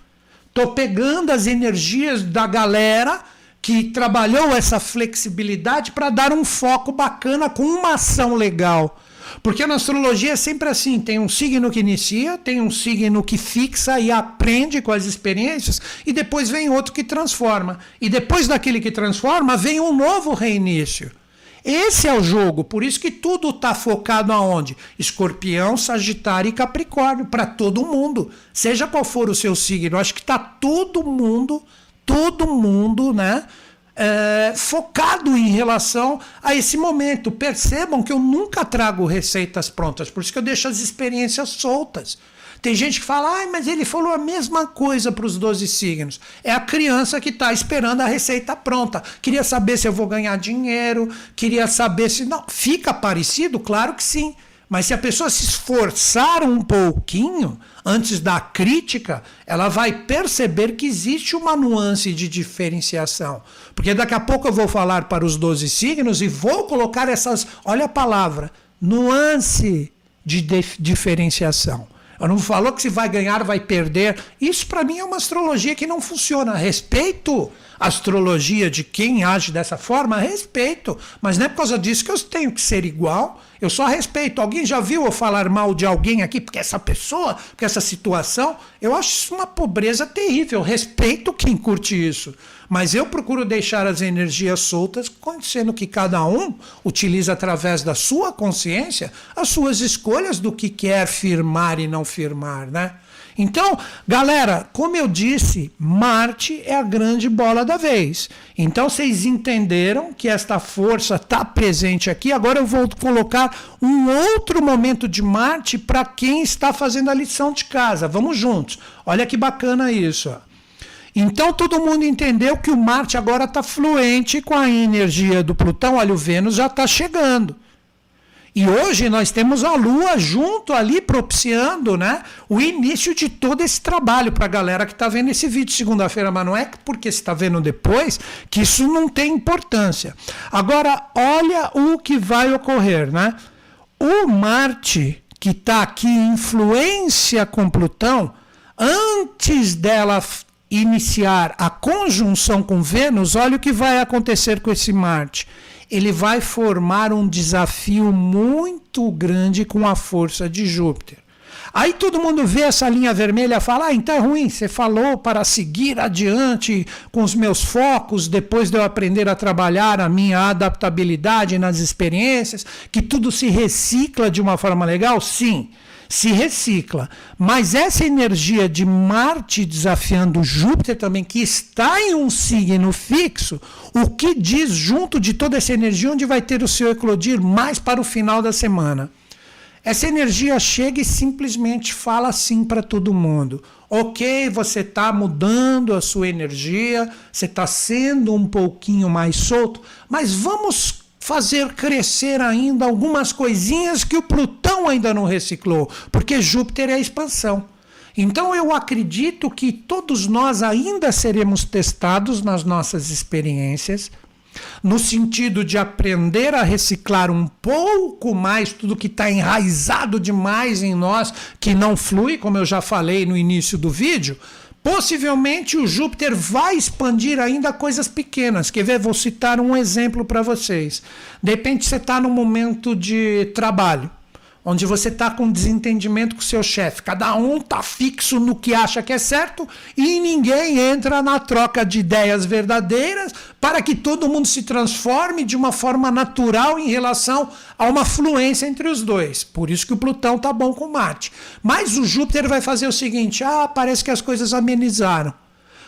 Tô pegando as energias da galera que trabalhou essa flexibilidade para dar um foco bacana com uma ação legal. Porque na astrologia é sempre assim: tem um signo que inicia, tem um signo que fixa e aprende com as experiências, e depois vem outro que transforma. E depois daquele que transforma, vem um novo reinício. Esse é o jogo, por isso que tudo está focado aonde? Escorpião, Sagitário e Capricórnio, para todo mundo. Seja qual for o seu signo, acho que está todo mundo, todo mundo, né? É, focado em relação a esse momento. Percebam que eu nunca trago receitas prontas, por isso que eu deixo as experiências soltas. Tem gente que fala, ah, mas ele falou a mesma coisa para os 12 signos. É a criança que está esperando a receita pronta. Queria saber se eu vou ganhar dinheiro, queria saber se. Não, fica parecido? Claro que sim. Mas se a pessoa se esforçar um pouquinho antes da crítica, ela vai perceber que existe uma nuance de diferenciação. Porque daqui a pouco eu vou falar para os 12 signos e vou colocar essas, olha a palavra, nuance de diferenciação. Eu não falou que se vai ganhar, vai perder. Isso para mim é uma astrologia que não funciona. Respeito astrologia de quem age dessa forma, respeito. Mas não é por causa disso que eu tenho que ser igual. Eu só respeito. Alguém já viu eu falar mal de alguém aqui porque essa pessoa, porque essa situação? Eu acho isso uma pobreza terrível. Eu respeito quem curte isso. Mas eu procuro deixar as energias soltas, sendo que cada um utiliza através da sua consciência as suas escolhas do que quer firmar e não firmar, né? Então, galera, como eu disse, Marte é a grande bola da vez. Então, vocês entenderam que esta força está presente aqui. Agora eu vou colocar um outro momento de Marte para quem está fazendo a lição de casa. Vamos juntos. Olha que bacana isso. Ó. Então todo mundo entendeu que o Marte agora está fluente com a energia do Plutão. Olha, o Vênus já está chegando. E hoje nós temos a Lua junto ali propiciando né, o início de todo esse trabalho para a galera que está vendo esse vídeo segunda-feira, mas não é porque está vendo depois que isso não tem importância. Agora, olha o que vai ocorrer. Né? O Marte, que está aqui em influência com Plutão, antes dela iniciar a conjunção com Vênus, olha o que vai acontecer com esse Marte ele vai formar um desafio muito grande com a força de Júpiter. Aí todo mundo vê essa linha vermelha e fala: ah, então é ruim, você falou para seguir adiante com os meus focos, depois de eu aprender a trabalhar a minha adaptabilidade nas experiências, que tudo se recicla de uma forma legal? Sim se recicla. Mas essa energia de Marte desafiando Júpiter também, que está em um signo fixo, o que diz junto de toda essa energia onde vai ter o seu eclodir mais para o final da semana? Essa energia chega e simplesmente fala assim para todo mundo. Ok, você está mudando a sua energia, você está sendo um pouquinho mais solto, mas vamos fazer crescer ainda algumas coisinhas que o Plutão ainda não reciclou, porque Júpiter é a expansão. Então eu acredito que todos nós ainda seremos testados nas nossas experiências, no sentido de aprender a reciclar um pouco mais tudo que está enraizado demais em nós, que não flui, como eu já falei no início do vídeo, Possivelmente o Júpiter vai expandir ainda coisas pequenas. Quer ver? Vou citar um exemplo para vocês. De repente você está num momento de trabalho onde você está com desentendimento com seu chefe. Cada um está fixo no que acha que é certo e ninguém entra na troca de ideias verdadeiras para que todo mundo se transforme de uma forma natural em relação a uma fluência entre os dois. Por isso que o Plutão está bom com Marte. Mas o Júpiter vai fazer o seguinte: ah, parece que as coisas amenizaram.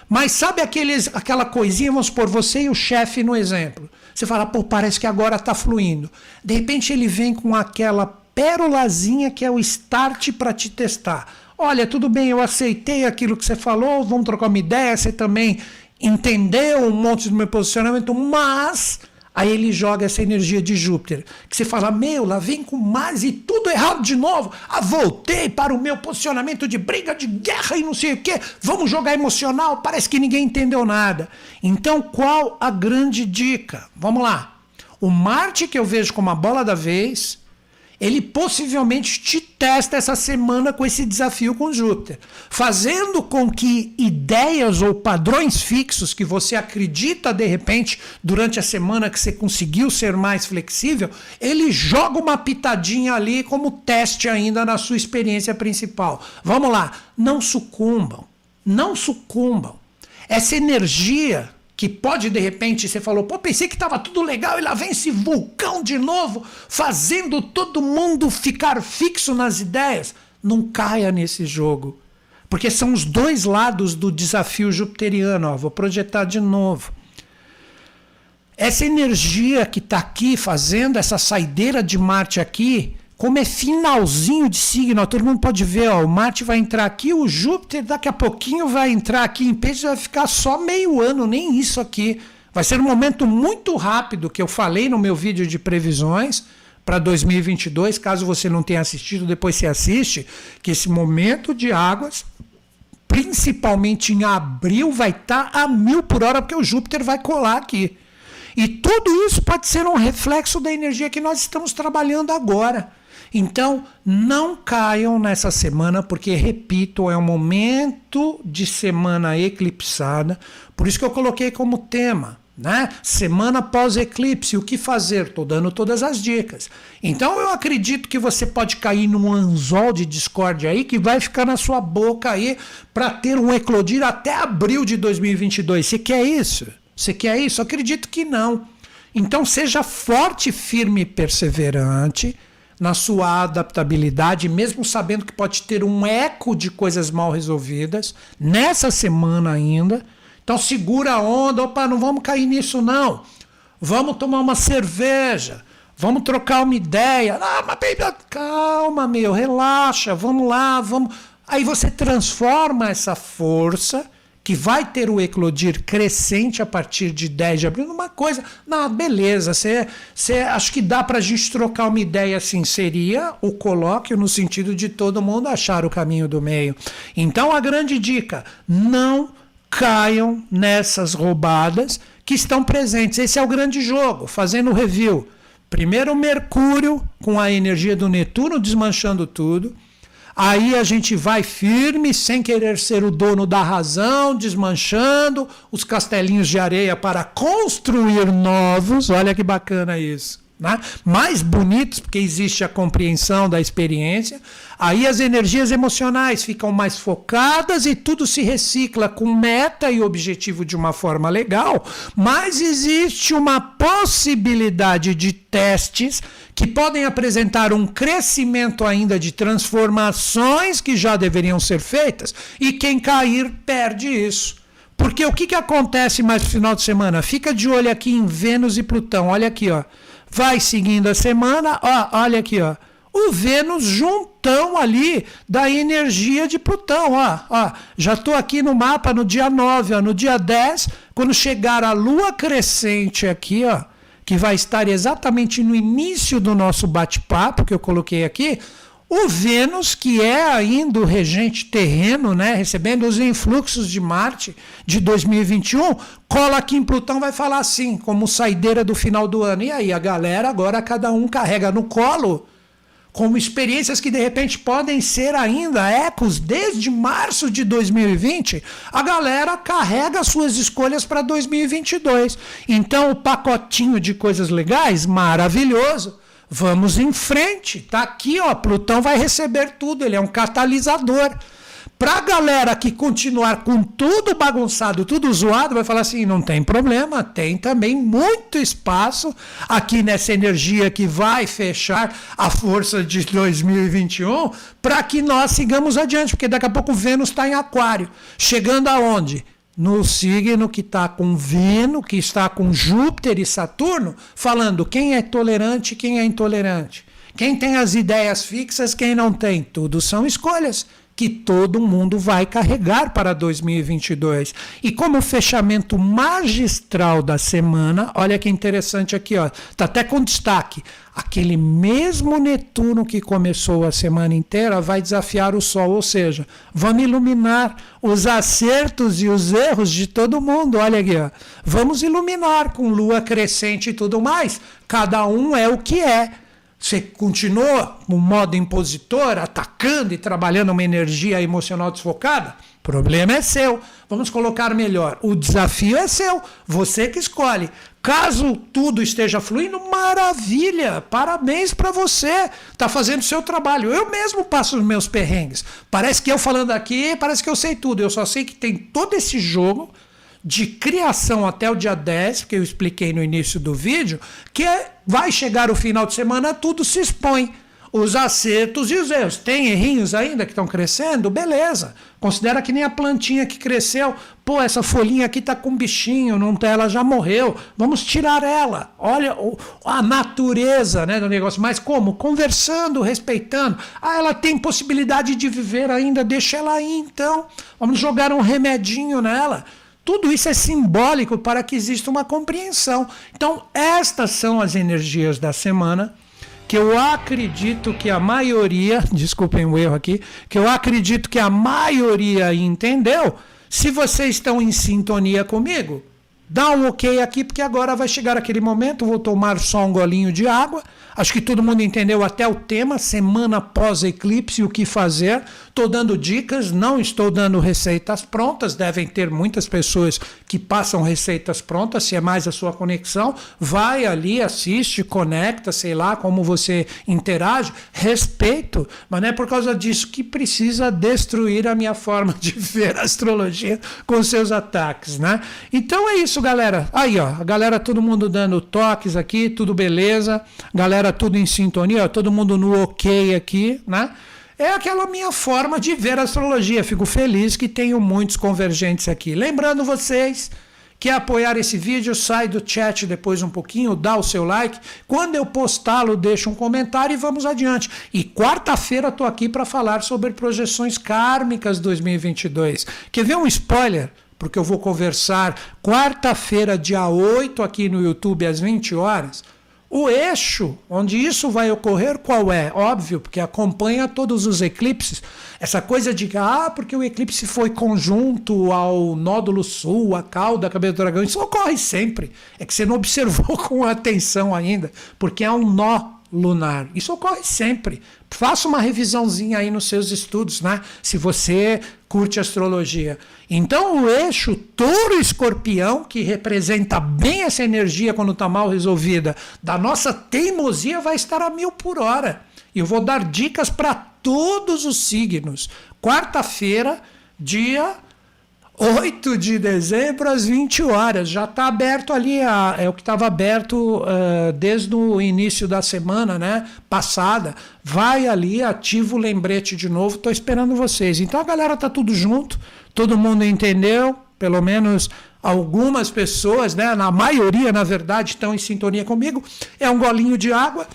Mas sabe aqueles, aquela coisinha, vamos por você e o chefe no exemplo. Você fala, pô, parece que agora está fluindo. De repente ele vem com aquela pérolazinha que é o start para te testar. Olha, tudo bem, eu aceitei aquilo que você falou, vamos trocar uma ideia, você também entendeu um monte do meu posicionamento, mas aí ele joga essa energia de Júpiter, que você fala, meu, lá vem com mais e tudo errado de novo. Ah, voltei para o meu posicionamento de briga, de guerra e não sei o quê. Vamos jogar emocional, parece que ninguém entendeu nada. Então, qual a grande dica? Vamos lá. O Marte que eu vejo como a bola da vez, ele possivelmente te testa essa semana com esse desafio com Júpiter, fazendo com que ideias ou padrões fixos que você acredita de repente durante a semana que você conseguiu ser mais flexível, ele joga uma pitadinha ali como teste ainda na sua experiência principal. Vamos lá, não sucumbam, não sucumbam. Essa energia que pode de repente você falou, pô, pensei que estava tudo legal e lá vem esse vulcão de novo, fazendo todo mundo ficar fixo nas ideias. Não caia nesse jogo. Porque são os dois lados do desafio jupiteriano. Ó, vou projetar de novo. Essa energia que está aqui fazendo essa saideira de Marte aqui, como é finalzinho de signo, todo mundo pode ver, ó, o Marte vai entrar aqui, o Júpiter daqui a pouquinho vai entrar aqui em peixe, vai ficar só meio ano, nem isso aqui. Vai ser um momento muito rápido que eu falei no meu vídeo de previsões para 2022, caso você não tenha assistido, depois você assiste, que esse momento de águas, principalmente em abril, vai estar tá a mil por hora, porque o Júpiter vai colar aqui. E tudo isso pode ser um reflexo da energia que nós estamos trabalhando agora. Então, não caiam nessa semana, porque, repito, é um momento de semana eclipsada. Por isso que eu coloquei como tema. Né? Semana pós-eclipse, o que fazer? Estou dando todas as dicas. Então eu acredito que você pode cair num anzol de discórdia aí que vai ficar na sua boca aí para ter um eclodir até abril de 2022. Você quer isso? Você quer isso? Acredito que não. Então seja forte, firme e perseverante na sua adaptabilidade, mesmo sabendo que pode ter um eco de coisas mal resolvidas nessa semana ainda. Então segura a onda, opa, não vamos cair nisso não. Vamos tomar uma cerveja, vamos trocar uma ideia. Ah, mas calma, meu, relaxa, vamos lá, vamos. Aí você transforma essa força que vai ter o eclodir crescente a partir de 10 de abril, uma coisa, não, beleza, você, você acho que dá para a gente trocar uma ideia assim, seria o colóquio no sentido de todo mundo achar o caminho do meio. Então a grande dica, não caiam nessas roubadas que estão presentes. Esse é o grande jogo, fazendo o review. Primeiro Mercúrio com a energia do Netuno desmanchando tudo. Aí a gente vai firme, sem querer ser o dono da razão, desmanchando os castelinhos de areia para construir novos. Olha que bacana isso. Né? Mais bonitos, porque existe a compreensão da experiência. Aí as energias emocionais ficam mais focadas e tudo se recicla com meta e objetivo de uma forma legal. Mas existe uma possibilidade de testes que podem apresentar um crescimento ainda de transformações que já deveriam ser feitas, e quem cair perde isso. Porque o que, que acontece mais no final de semana? Fica de olho aqui em Vênus e Plutão. Olha aqui, ó. Vai seguindo a semana, ó, olha aqui, ó. O Vênus juntão ali da energia de Plutão, ó, ó. Já estou aqui no mapa no dia 9, ó, no dia 10, quando chegar a lua crescente aqui, ó, que vai estar exatamente no início do nosso bate-papo que eu coloquei aqui, o Vênus, que é ainda o regente terreno, né, recebendo os influxos de Marte de 2021, cola aqui em Plutão, vai falar assim, como saideira do final do ano. E aí, a galera agora cada um carrega no colo como experiências que de repente podem ser ainda ecos desde março de 2020, a galera carrega suas escolhas para 2022. Então, o pacotinho de coisas legais, maravilhoso. Vamos em frente. Tá aqui, ó, Plutão vai receber tudo, ele é um catalisador. Para a galera que continuar com tudo bagunçado, tudo zoado, vai falar assim: não tem problema, tem também muito espaço aqui nessa energia que vai fechar a força de 2021 para que nós sigamos adiante, porque daqui a pouco Vênus está em Aquário. Chegando aonde? no signo que está com Vênus, que está com Júpiter e Saturno, falando quem é tolerante quem é intolerante. Quem tem as ideias fixas, quem não tem. Tudo são escolhas que todo mundo vai carregar para 2022. E como fechamento magistral da semana, olha que interessante aqui, ó, tá até com destaque. Aquele mesmo Netuno que começou a semana inteira vai desafiar o Sol, ou seja, vamos iluminar os acertos e os erros de todo mundo. Olha aqui, ó. vamos iluminar com lua crescente e tudo mais. Cada um é o que é você continua no modo impositor, atacando e trabalhando uma energia emocional desfocada? O problema é seu. Vamos colocar melhor. O desafio é seu. Você que escolhe. Caso tudo esteja fluindo, maravilha! Parabéns para você. Está fazendo o seu trabalho. Eu mesmo passo os meus perrengues. Parece que eu falando aqui, parece que eu sei tudo. Eu só sei que tem todo esse jogo de criação até o dia 10, que eu expliquei no início do vídeo, que é, vai chegar o final de semana, tudo se expõe. Os acertos e os erros. Tem errinhos ainda que estão crescendo? Beleza. Considera que nem a plantinha que cresceu. Pô, essa folhinha aqui tá com bichinho, não tá, ela já morreu. Vamos tirar ela. Olha a natureza né, do negócio. Mas como? Conversando, respeitando. Ah, ela tem possibilidade de viver ainda, deixa ela aí então. Vamos jogar um remedinho nela. Tudo isso é simbólico para que exista uma compreensão. Então, estas são as energias da semana que eu acredito que a maioria, desculpem o erro aqui, que eu acredito que a maioria entendeu. Se vocês estão em sintonia comigo, dá um ok aqui, porque agora vai chegar aquele momento. Vou tomar só um golinho de água Acho que todo mundo entendeu até o tema, semana após eclipse, o que fazer. Estou dando dicas, não estou dando receitas prontas. Devem ter muitas pessoas que passam receitas prontas, se é mais a sua conexão. Vai ali, assiste, conecta, sei lá como você interage. Respeito, mas não é por causa disso que precisa destruir a minha forma de ver a astrologia com seus ataques, né? Então é isso, galera. Aí, ó, a galera, todo mundo dando toques aqui, tudo beleza. Galera tudo em sintonia, todo mundo no ok aqui, né? É aquela minha forma de ver a astrologia. Fico feliz que tenho muitos convergentes aqui. Lembrando vocês que apoiar esse vídeo, sai do chat depois um pouquinho, dá o seu like. Quando eu postá-lo, deixa um comentário e vamos adiante. E quarta-feira estou aqui para falar sobre projeções kármicas 2022. Quer ver um spoiler? Porque eu vou conversar quarta-feira, dia 8, aqui no YouTube, às 20 horas. O eixo onde isso vai ocorrer, qual é? Óbvio, porque acompanha todos os eclipses. Essa coisa de que, ah, porque o eclipse foi conjunto ao nódulo sul, a cauda, a cabeça do dragão, isso ocorre sempre. É que você não observou com atenção ainda, porque é um nó lunar. Isso ocorre sempre. Faça uma revisãozinha aí nos seus estudos, né? Se você curte astrologia. Então, o eixo touro-escorpião, que representa bem essa energia quando está mal resolvida, da nossa teimosia, vai estar a mil por hora. E eu vou dar dicas para todos os signos. Quarta-feira, dia 8 de dezembro às 20 horas. Já está aberto ali, a, é o que estava aberto uh, desde o início da semana né, passada. Vai ali, ativa o lembrete de novo, estou esperando vocês. Então a galera tá tudo junto, todo mundo entendeu, pelo menos algumas pessoas, né, na maioria, na verdade, estão em sintonia comigo. É um golinho de água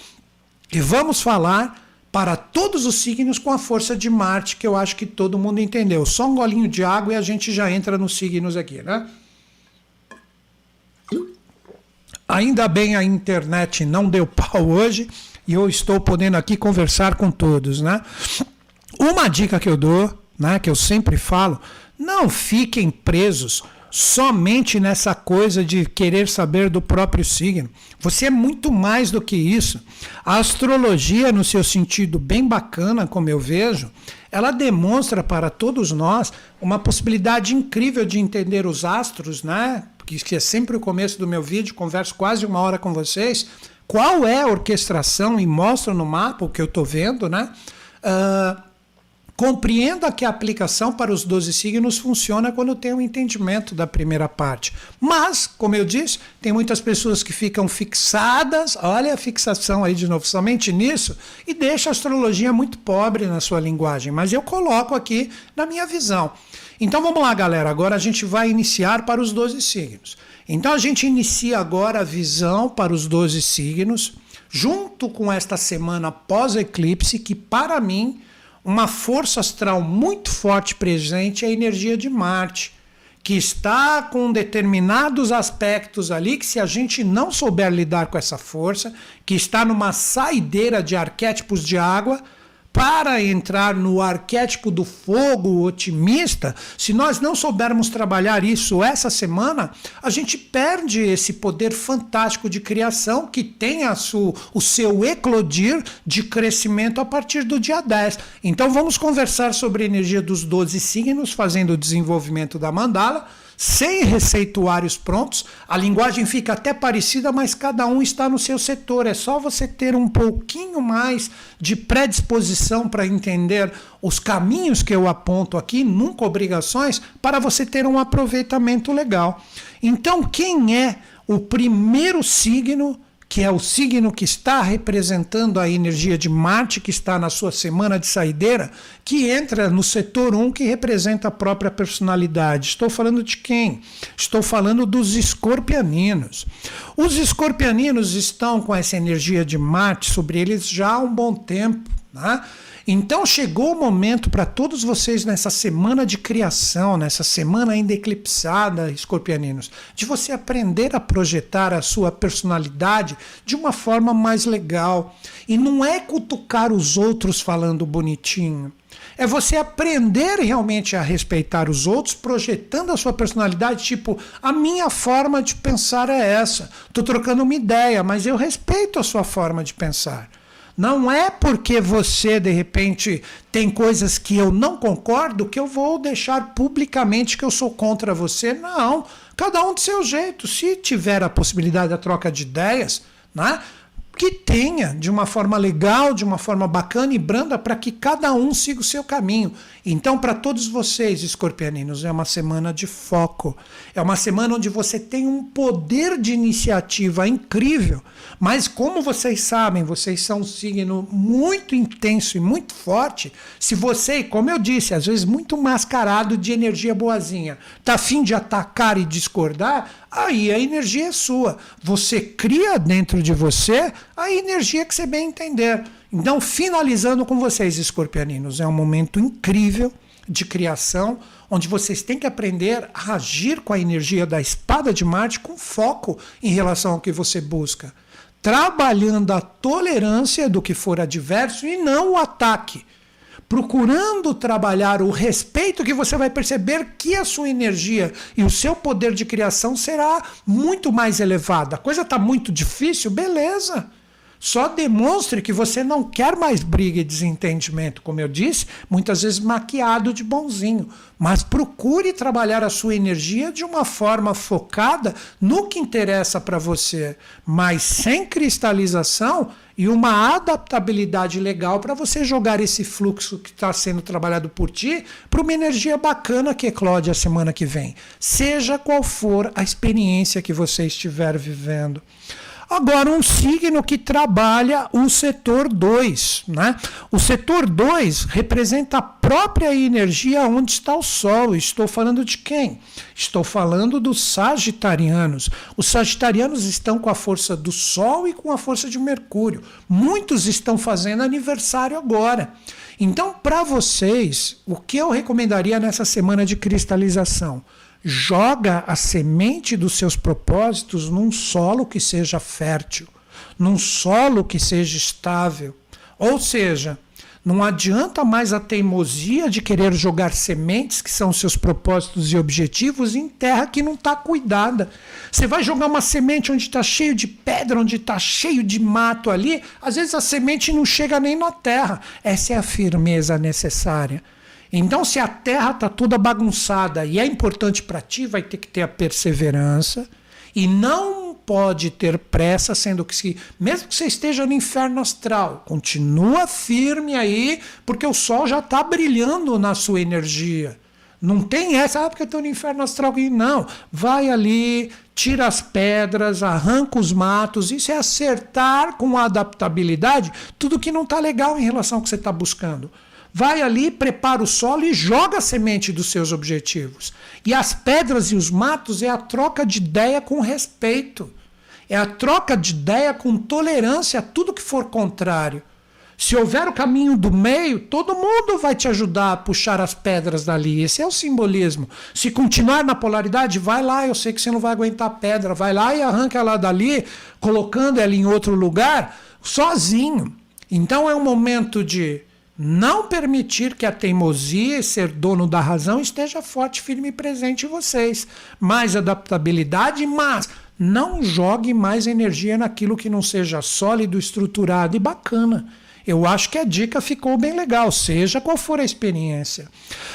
e vamos falar para todos os signos com a força de Marte, que eu acho que todo mundo entendeu. Só um golinho de água e a gente já entra nos signos aqui, né? Ainda bem a internet não deu pau hoje e eu estou podendo aqui conversar com todos, né? Uma dica que eu dou, né, que eu sempre falo, não fiquem presos somente nessa coisa de querer saber do próprio signo. Você é muito mais do que isso. A astrologia, no seu sentido bem bacana, como eu vejo, ela demonstra para todos nós uma possibilidade incrível de entender os astros, né? Que é sempre o começo do meu vídeo, converso quase uma hora com vocês. Qual é a orquestração e mostro no mapa o que eu estou vendo, né? Uh, Compreenda que a aplicação para os 12 signos funciona quando tem um entendimento da primeira parte. Mas, como eu disse, tem muitas pessoas que ficam fixadas, olha a fixação aí de novo, somente nisso, e deixa a astrologia muito pobre na sua linguagem. Mas eu coloco aqui na minha visão. Então vamos lá, galera. Agora a gente vai iniciar para os 12 signos. Então a gente inicia agora a visão para os 12 signos, junto com esta semana pós-eclipse, que para mim uma força astral muito forte presente é a energia de Marte, que está com determinados aspectos ali que se a gente não souber lidar com essa força, que está numa saideira de arquétipos de água, para entrar no arquétipo do fogo otimista, se nós não soubermos trabalhar isso essa semana, a gente perde esse poder fantástico de criação que tem a su, o seu eclodir de crescimento a partir do dia 10. Então vamos conversar sobre a energia dos 12 signos, fazendo o desenvolvimento da mandala sem receituários prontos, a linguagem fica até parecida, mas cada um está no seu setor. É só você ter um pouquinho mais de predisposição para entender os caminhos que eu aponto aqui, nunca obrigações, para você ter um aproveitamento legal. Então, quem é o primeiro signo? Que é o signo que está representando a energia de Marte, que está na sua semana de saideira, que entra no setor 1, que representa a própria personalidade. Estou falando de quem? Estou falando dos escorpianinos. Os escorpianinos estão com essa energia de Marte sobre eles já há um bom tempo. Né? Então chegou o momento para todos vocês nessa semana de criação, nessa semana ainda eclipsada, escorpianinos, de você aprender a projetar a sua personalidade de uma forma mais legal. E não é cutucar os outros falando bonitinho. É você aprender realmente a respeitar os outros, projetando a sua personalidade, tipo, a minha forma de pensar é essa. Estou trocando uma ideia, mas eu respeito a sua forma de pensar. Não é porque você, de repente, tem coisas que eu não concordo que eu vou deixar publicamente que eu sou contra você. Não. Cada um do seu jeito. Se tiver a possibilidade da troca de ideias, né? Que tenha de uma forma legal, de uma forma bacana e branda, para que cada um siga o seu caminho. Então, para todos vocês, escorpianinos, é uma semana de foco. É uma semana onde você tem um poder de iniciativa incrível. Mas, como vocês sabem, vocês são um signo muito intenso e muito forte. Se você, como eu disse, às vezes muito mascarado de energia boazinha, tá afim de atacar e discordar, aí a energia é sua. Você cria dentro de você a energia que você bem entender. Então, finalizando com vocês, escorpianinos, é um momento incrível de criação, onde vocês têm que aprender a agir com a energia da espada de Marte com foco em relação ao que você busca, trabalhando a tolerância do que for adverso e não o ataque procurando trabalhar o respeito que você vai perceber que a sua energia e o seu poder de criação será muito mais elevado. A coisa está muito difícil, beleza. Só demonstre que você não quer mais briga e desentendimento, como eu disse, muitas vezes maquiado de bonzinho. Mas procure trabalhar a sua energia de uma forma focada no que interessa para você, mas sem cristalização e uma adaptabilidade legal para você jogar esse fluxo que está sendo trabalhado por ti para uma energia bacana que eclode a semana que vem, seja qual for a experiência que você estiver vivendo. Agora, um signo que trabalha o setor 2. Né? O setor 2 representa a própria energia onde está o Sol. Estou falando de quem? Estou falando dos Sagitarianos. Os Sagitarianos estão com a força do Sol e com a força de Mercúrio. Muitos estão fazendo aniversário agora. Então, para vocês, o que eu recomendaria nessa semana de cristalização? Joga a semente dos seus propósitos num solo que seja fértil, num solo que seja estável. Ou seja, não adianta mais a teimosia de querer jogar sementes, que são seus propósitos e objetivos, em terra que não está cuidada. Você vai jogar uma semente onde está cheio de pedra, onde está cheio de mato ali, às vezes a semente não chega nem na terra. Essa é a firmeza necessária. Então, se a terra está toda bagunçada e é importante para ti, vai ter que ter a perseverança e não pode ter pressa, sendo que se, mesmo que você esteja no inferno astral, continua firme aí, porque o sol já está brilhando na sua energia. Não tem essa, ah, porque eu estou no inferno astral. Não, vai ali, tira as pedras, arranca os matos. Isso é acertar com a adaptabilidade tudo que não está legal em relação ao que você está buscando. Vai ali, prepara o solo e joga a semente dos seus objetivos. E as pedras e os matos é a troca de ideia com respeito. É a troca de ideia com tolerância a tudo que for contrário. Se houver o caminho do meio, todo mundo vai te ajudar a puxar as pedras dali. Esse é o simbolismo. Se continuar na polaridade, vai lá, eu sei que você não vai aguentar a pedra, vai lá e arranca ela dali, colocando ela em outro lugar, sozinho. Então é um momento de não permitir que a teimosia e ser dono da razão esteja forte, firme e presente em vocês. Mais adaptabilidade, mas não jogue mais energia naquilo que não seja sólido, estruturado e bacana. Eu acho que a dica ficou bem legal, seja qual for a experiência.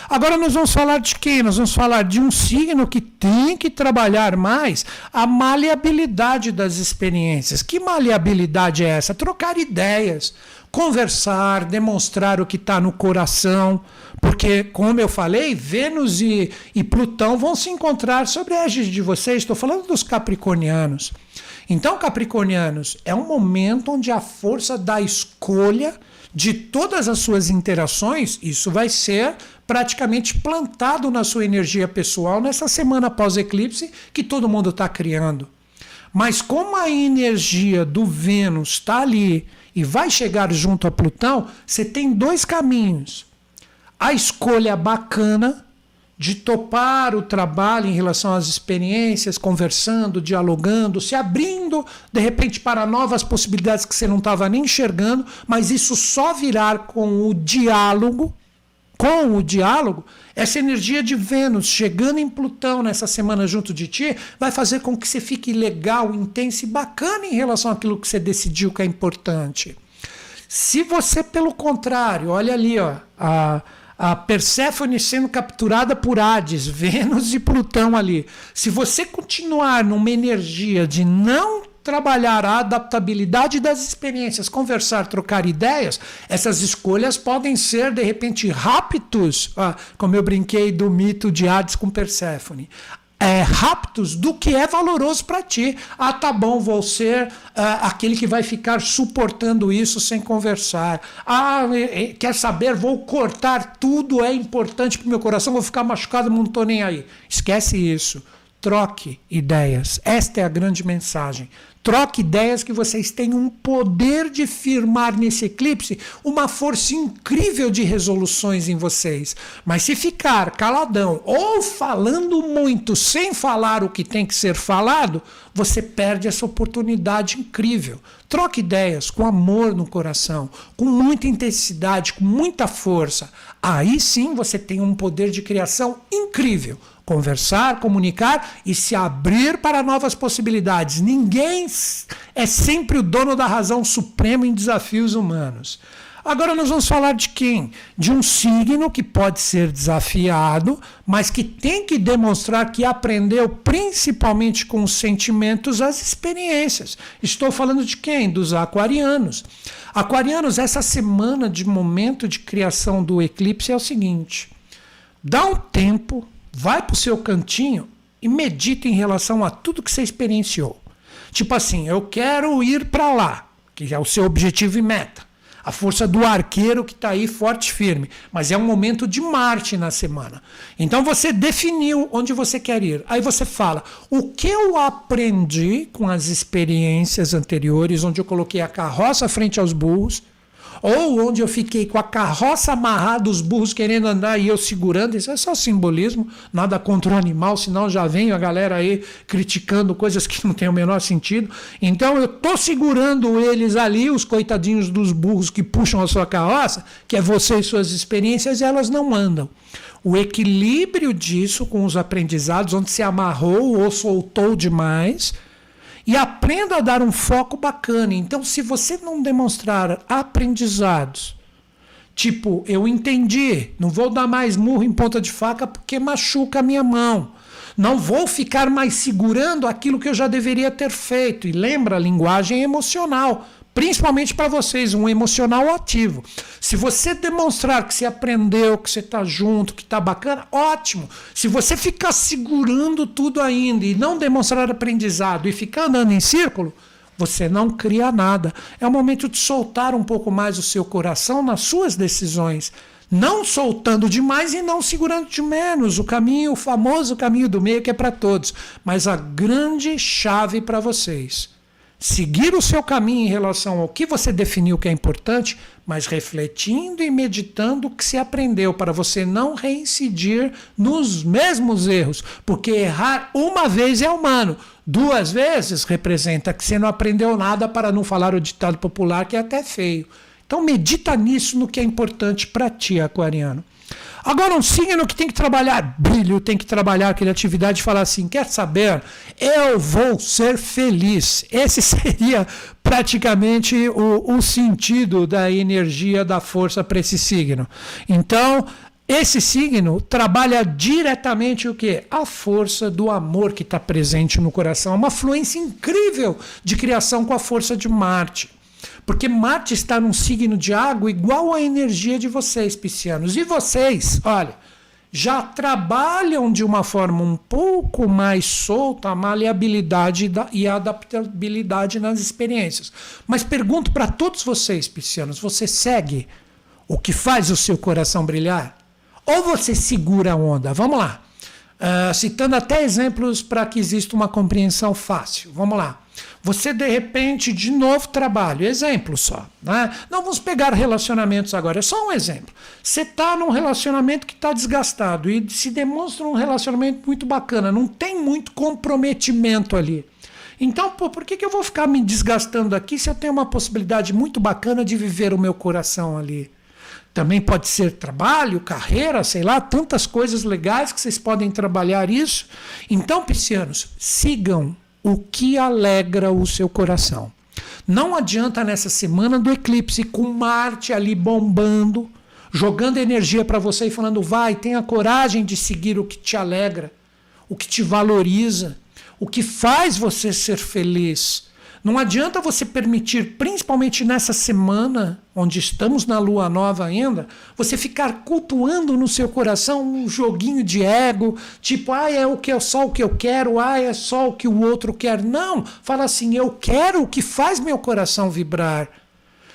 Agora nós vamos falar de quem? Nós vamos falar de um signo que tem que trabalhar mais a maleabilidade das experiências. Que maleabilidade é essa? Trocar ideias conversar, demonstrar o que está no coração, porque, como eu falei, Vênus e, e Plutão vão se encontrar sobre a égide de vocês. Estou falando dos capricornianos. Então, capricornianos, é um momento onde a força da escolha de todas as suas interações, isso vai ser praticamente plantado na sua energia pessoal nessa semana pós-eclipse que todo mundo está criando. Mas como a energia do Vênus está ali e vai chegar junto a Plutão, você tem dois caminhos. A escolha bacana de topar o trabalho em relação às experiências, conversando, dialogando, se abrindo de repente para novas possibilidades que você não estava nem enxergando, mas isso só virar com o diálogo com o diálogo, essa energia de Vênus chegando em Plutão nessa semana junto de ti vai fazer com que você fique legal, intenso e bacana em relação àquilo que você decidiu que é importante. Se você, pelo contrário, olha ali, ó, a, a Perséfone sendo capturada por Hades, Vênus e Plutão ali. Se você continuar numa energia de não trabalhar a adaptabilidade das experiências, conversar, trocar ideias, essas escolhas podem ser, de repente, raptos, ah, como eu brinquei do mito de Hades com Perséfone. É, raptos do que é valoroso para ti. Ah, tá bom, vou ser ah, aquele que vai ficar suportando isso sem conversar. Ah, quer saber? Vou cortar tudo, é importante para meu coração, vou ficar machucado, não estou nem aí. Esquece isso. Troque ideias. Esta é a grande mensagem Troque ideias que vocês têm um poder de firmar nesse eclipse uma força incrível de resoluções em vocês. Mas se ficar caladão ou falando muito sem falar o que tem que ser falado, você perde essa oportunidade incrível. Troque ideias com amor no coração, com muita intensidade, com muita força. Aí sim você tem um poder de criação incrível conversar, comunicar e se abrir para novas possibilidades. Ninguém é sempre o dono da razão suprema em desafios humanos. Agora nós vamos falar de quem? De um signo que pode ser desafiado, mas que tem que demonstrar que aprendeu principalmente com os sentimentos as experiências. Estou falando de quem? Dos aquarianos. Aquarianos, essa semana de momento de criação do eclipse é o seguinte: dá um tempo vai para o seu cantinho e medita em relação a tudo que você experienciou. Tipo assim, eu quero ir para lá, que é o seu objetivo e meta. A força do arqueiro que está aí forte e firme. Mas é um momento de Marte na semana. Então você definiu onde você quer ir. Aí você fala: o que eu aprendi com as experiências anteriores, onde eu coloquei a carroça frente aos burros, ou onde eu fiquei com a carroça amarrada, os burros querendo andar e eu segurando, isso é só simbolismo, nada contra o animal, senão já vem a galera aí criticando coisas que não tem o menor sentido. Então eu tô segurando eles ali, os coitadinhos dos burros que puxam a sua carroça, que é você e suas experiências, e elas não andam. O equilíbrio disso com os aprendizados, onde se amarrou ou soltou demais, e aprenda a dar um foco bacana. Então, se você não demonstrar aprendizados, tipo, eu entendi, não vou dar mais murro em ponta de faca porque machuca a minha mão. Não vou ficar mais segurando aquilo que eu já deveria ter feito. E lembra, a linguagem emocional principalmente para vocês, um emocional ativo. Se você demonstrar que você aprendeu, que você está junto, que está bacana, ótimo. Se você ficar segurando tudo ainda e não demonstrar aprendizado e ficar andando em círculo, você não cria nada. É o momento de soltar um pouco mais o seu coração nas suas decisões. Não soltando demais e não segurando de menos. O caminho, o famoso caminho do meio que é para todos. Mas a grande chave para vocês seguir o seu caminho em relação ao que você definiu que é importante, mas refletindo e meditando o que se aprendeu, para você não reincidir nos mesmos erros. Porque errar uma vez é humano, duas vezes representa que você não aprendeu nada, para não falar o ditado popular que é até feio. Então medita nisso no que é importante para ti, aquariano. Agora, um signo que tem que trabalhar brilho, tem que trabalhar criatividade e falar assim: quer saber? Eu vou ser feliz. Esse seria praticamente o, o sentido da energia da força para esse signo. Então, esse signo trabalha diretamente o que? A força do amor que está presente no coração. Uma fluência incrível de criação com a força de Marte. Porque Marte está num signo de água igual à energia de vocês, piscianos. E vocês, olha, já trabalham de uma forma um pouco mais solta a maleabilidade e a adaptabilidade nas experiências. Mas pergunto para todos vocês, piscianos, você segue o que faz o seu coração brilhar? Ou você segura a onda? Vamos lá. Uh, citando até exemplos para que exista uma compreensão fácil. Vamos lá. Você, de repente, de novo trabalho, exemplo só. Né? Não vamos pegar relacionamentos agora, é só um exemplo. Você está num relacionamento que está desgastado e se demonstra um relacionamento muito bacana, não tem muito comprometimento ali. Então, pô, por que, que eu vou ficar me desgastando aqui se eu tenho uma possibilidade muito bacana de viver o meu coração ali? Também pode ser trabalho, carreira, sei lá, tantas coisas legais que vocês podem trabalhar isso. Então, piscianos, sigam o que alegra o seu coração. Não adianta nessa semana do eclipse, com Marte ali bombando, jogando energia para você e falando, vai, tenha coragem de seguir o que te alegra, o que te valoriza, o que faz você ser feliz. Não adianta você permitir, principalmente nessa semana, onde estamos na lua nova ainda, você ficar cultuando no seu coração um joguinho de ego, tipo, ah, é o que é só o que eu quero, ah, é só o que o outro quer. Não, fala assim, eu quero o que faz meu coração vibrar.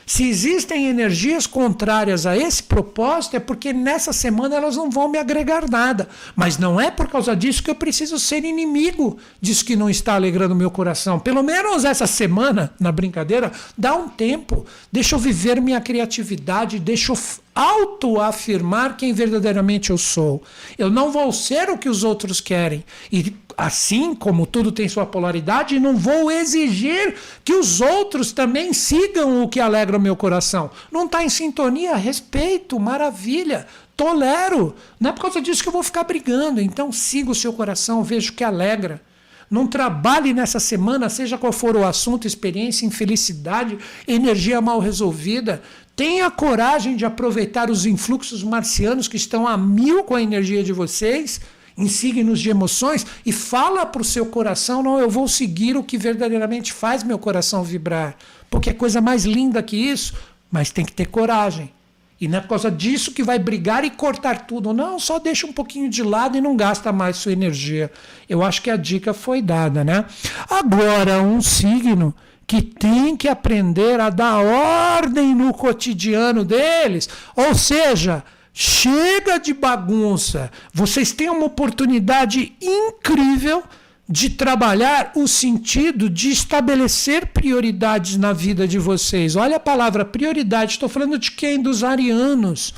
Se existem energias contrárias a esse propósito, é porque nessa semana elas não vão me agregar nada. Mas não é por causa disso que eu preciso ser inimigo disso que não está alegrando meu coração. Pelo menos essa semana, na brincadeira, dá um tempo. Deixa eu viver minha criatividade, deixa eu autoafirmar quem verdadeiramente eu sou. Eu não vou ser o que os outros querem. E assim como tudo tem sua polaridade, não vou exigir que os outros também sigam o que alegra o meu coração. Não está em sintonia? Respeito, maravilha, tolero. Não é por causa disso que eu vou ficar brigando. Então siga o seu coração, veja o que alegra. Não trabalhe nessa semana, seja qual for o assunto, experiência, infelicidade, energia mal resolvida. Tenha coragem de aproveitar os influxos marcianos que estão a mil com a energia de vocês em signos de emoções e fala para o seu coração: não, eu vou seguir o que verdadeiramente faz meu coração vibrar. Porque é coisa mais linda que isso, mas tem que ter coragem. E não é por causa disso que vai brigar e cortar tudo. Não, só deixa um pouquinho de lado e não gasta mais sua energia. Eu acho que a dica foi dada, né? Agora, um signo que tem que aprender a dar ordem no cotidiano deles. Ou seja, Chega de bagunça. Vocês têm uma oportunidade incrível de trabalhar o sentido de estabelecer prioridades na vida de vocês. Olha a palavra prioridade, estou falando de quem? Dos arianos.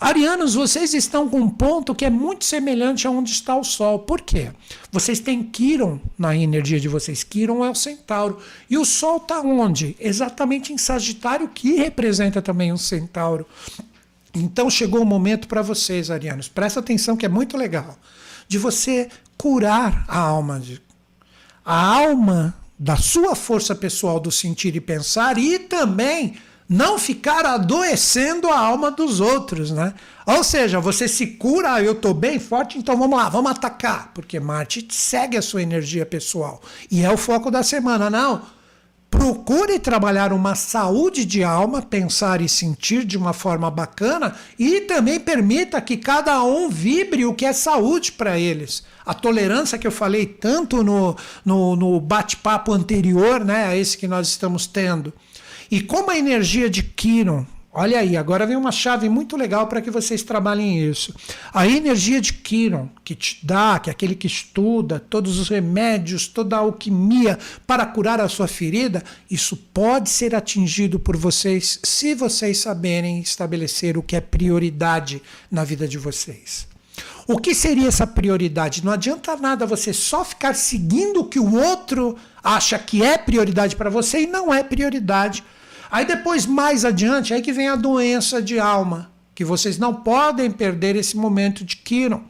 Arianos, vocês estão com um ponto que é muito semelhante a onde está o Sol. Por quê? Vocês têm Quiron na energia de vocês. Quiron é o centauro. E o Sol está onde? Exatamente em Sagitário, que representa também um centauro. Então chegou o momento para vocês, arianos, presta atenção que é muito legal, de você curar a alma, a alma da sua força pessoal do sentir e pensar e também não ficar adoecendo a alma dos outros, né? Ou seja, você se cura, ah, eu estou bem forte, então vamos lá, vamos atacar, porque Marte segue a sua energia pessoal e é o foco da semana, não? Procure trabalhar uma saúde de alma, pensar e sentir de uma forma bacana e também permita que cada um vibre o que é saúde para eles. A tolerância que eu falei tanto no, no, no bate-papo anterior, né, a esse que nós estamos tendo. E como a energia de Kiron Olha aí, agora vem uma chave muito legal para que vocês trabalhem isso. A energia de Kiron, que te dá, que é aquele que estuda todos os remédios, toda a alquimia para curar a sua ferida, isso pode ser atingido por vocês se vocês saberem estabelecer o que é prioridade na vida de vocês. O que seria essa prioridade? Não adianta nada você só ficar seguindo o que o outro acha que é prioridade para você e não é prioridade Aí depois, mais adiante, aí que vem a doença de alma, que vocês não podem perder esse momento de Kiron.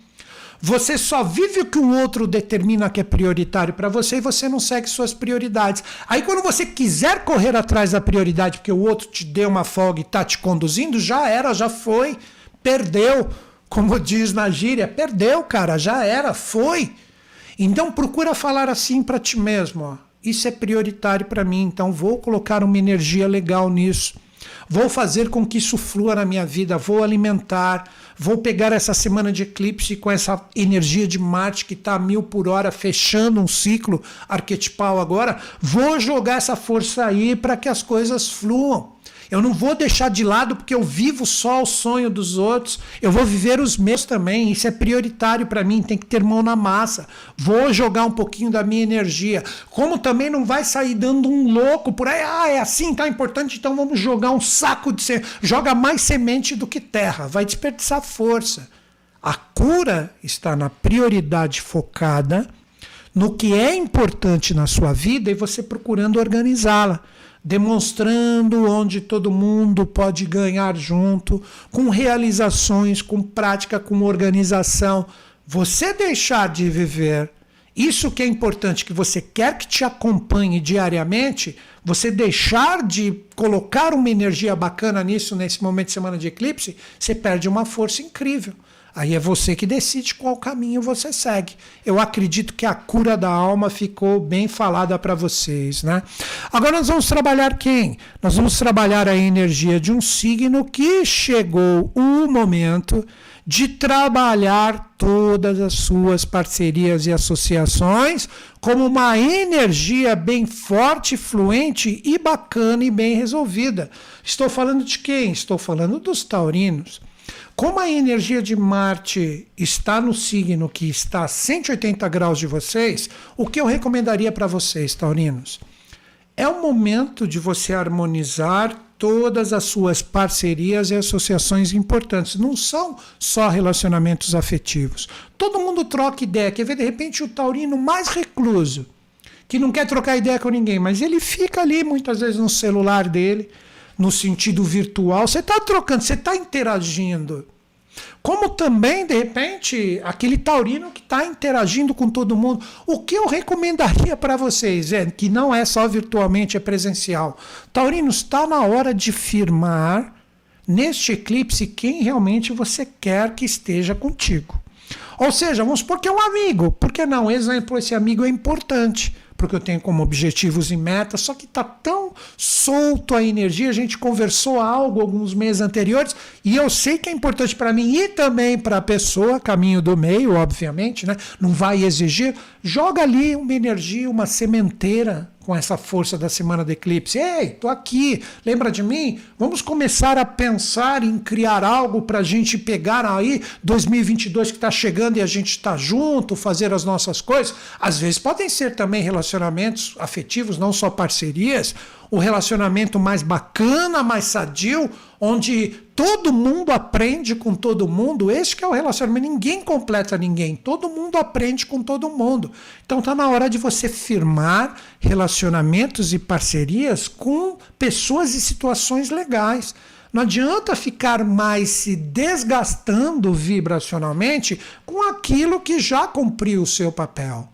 Você só vive o que o outro determina que é prioritário para você e você não segue suas prioridades. Aí quando você quiser correr atrás da prioridade porque o outro te deu uma folga e está te conduzindo, já era, já foi, perdeu. Como diz na gíria, perdeu, cara, já era, foi. Então procura falar assim para ti mesmo, ó. Isso é prioritário para mim, então vou colocar uma energia legal nisso. Vou fazer com que isso flua na minha vida, vou alimentar, vou pegar essa semana de eclipse com essa energia de Marte que está a mil por hora, fechando um ciclo arquetipal agora, vou jogar essa força aí para que as coisas fluam. Eu não vou deixar de lado porque eu vivo só o sonho dos outros. Eu vou viver os meus também. Isso é prioritário para mim. Tem que ter mão na massa. Vou jogar um pouquinho da minha energia. Como também não vai sair dando um louco por aí. Ah, é assim, tá importante. Então vamos jogar um saco de semente. Joga mais semente do que terra. Vai desperdiçar força. A cura está na prioridade focada no que é importante na sua vida e você procurando organizá-la demonstrando onde todo mundo pode ganhar junto, com realizações, com prática, com organização. Você deixar de viver isso que é importante, que você quer que te acompanhe diariamente, você deixar de colocar uma energia bacana nisso nesse momento de semana de eclipse, você perde uma força incrível. Aí é você que decide qual caminho você segue. Eu acredito que a cura da alma ficou bem falada para vocês, né? Agora nós vamos trabalhar quem? Nós vamos trabalhar a energia de um signo que chegou o momento de trabalhar todas as suas parcerias e associações como uma energia bem forte, fluente e bacana e bem resolvida. Estou falando de quem? Estou falando dos taurinos. Como a energia de Marte está no signo que está a 180 graus de vocês, o que eu recomendaria para vocês, taurinos? É o momento de você harmonizar todas as suas parcerias e associações importantes. Não são só relacionamentos afetivos. Todo mundo troca ideia. Quer ver, de repente, o taurino mais recluso, que não quer trocar ideia com ninguém, mas ele fica ali muitas vezes no celular dele no sentido virtual, você está trocando, você está interagindo. Como também, de repente, aquele taurino que está interagindo com todo mundo. O que eu recomendaria para vocês é que não é só virtualmente, é presencial. Taurino, está na hora de firmar neste eclipse quem realmente você quer que esteja contigo. Ou seja, vamos supor que é um amigo. Por que não? Exemplo, esse amigo é importante porque eu tenho como objetivos e metas, só que está tão solto a energia. A gente conversou algo alguns meses anteriores e eu sei que é importante para mim e também para a pessoa, caminho do meio, obviamente, né? Não vai exigir. Joga ali uma energia, uma sementeira com essa força da semana do eclipse. Ei, tô aqui, lembra de mim? Vamos começar a pensar em criar algo para a gente pegar aí 2022 que está chegando e a gente está junto, fazer as nossas coisas. Às vezes podem ser também relacionamentos afetivos, não só parcerias, o relacionamento mais bacana, mais sadio, onde todo mundo aprende com todo mundo. Esse que é o relacionamento. Ninguém completa ninguém. Todo mundo aprende com todo mundo. Então está na hora de você firmar relacionamentos e parcerias com pessoas e situações legais. Não adianta ficar mais se desgastando vibracionalmente com aquilo que já cumpriu o seu papel.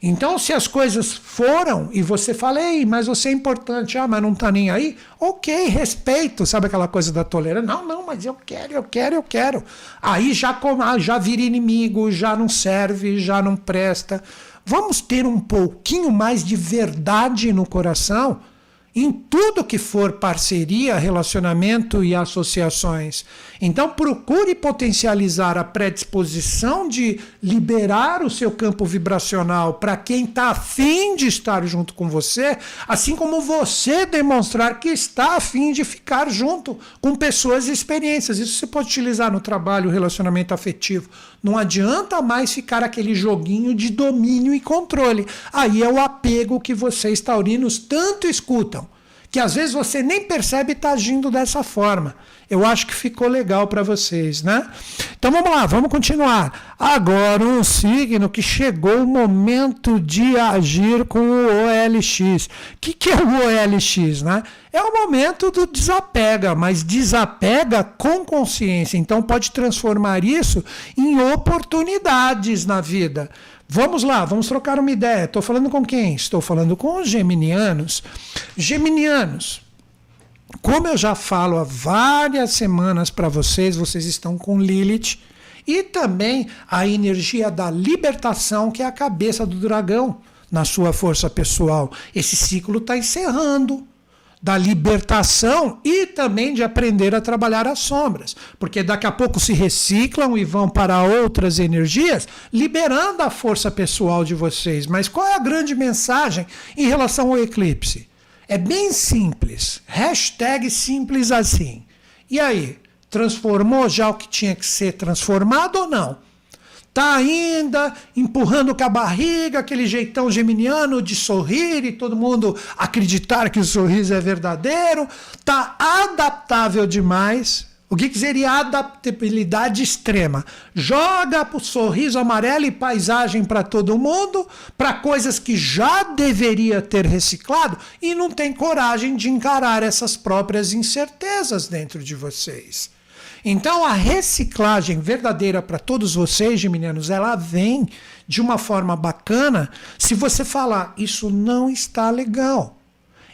Então, se as coisas foram e você fala, ei, mas você é importante, ah, mas não está nem aí, ok, respeito, sabe aquela coisa da tolerância? Não, não, mas eu quero, eu quero, eu quero. Aí já, ah, já vira inimigo, já não serve, já não presta. Vamos ter um pouquinho mais de verdade no coração em tudo que for parceria, relacionamento e associações. Então, procure potencializar a predisposição de liberar o seu campo vibracional para quem está afim de estar junto com você, assim como você demonstrar que está afim de ficar junto com pessoas e experiências. Isso você pode utilizar no trabalho, relacionamento afetivo. Não adianta mais ficar aquele joguinho de domínio e controle. Aí é o apego que vocês, taurinos, tanto escutam que às vezes você nem percebe está agindo dessa forma. Eu acho que ficou legal para vocês, né? Então vamos lá, vamos continuar. Agora um signo que chegou o momento de agir com o OLX. O que, que é o OLX, né? É o momento do desapega, mas desapega com consciência. Então pode transformar isso em oportunidades na vida. Vamos lá, vamos trocar uma ideia. Estou falando com quem? Estou falando com os geminianos. Geminianos, como eu já falo há várias semanas para vocês, vocês estão com Lilith e também a energia da libertação, que é a cabeça do dragão na sua força pessoal. Esse ciclo está encerrando da libertação e também de aprender a trabalhar as sombras, porque daqui a pouco se reciclam e vão para outras energias, liberando a força pessoal de vocês. Mas qual é a grande mensagem em relação ao eclipse? É bem simples. Hashtag simples assim. E aí, transformou já o que tinha que ser transformado ou não? Está ainda empurrando com a barriga, aquele jeitão geminiano de sorrir e todo mundo acreditar que o sorriso é verdadeiro. Está adaptável demais. O que, que seria adaptabilidade extrema? Joga o sorriso amarelo e paisagem para todo mundo, para coisas que já deveria ter reciclado e não tem coragem de encarar essas próprias incertezas dentro de vocês. Então a reciclagem verdadeira para todos vocês, geminianos, ela vem de uma forma bacana se você falar, isso não está legal.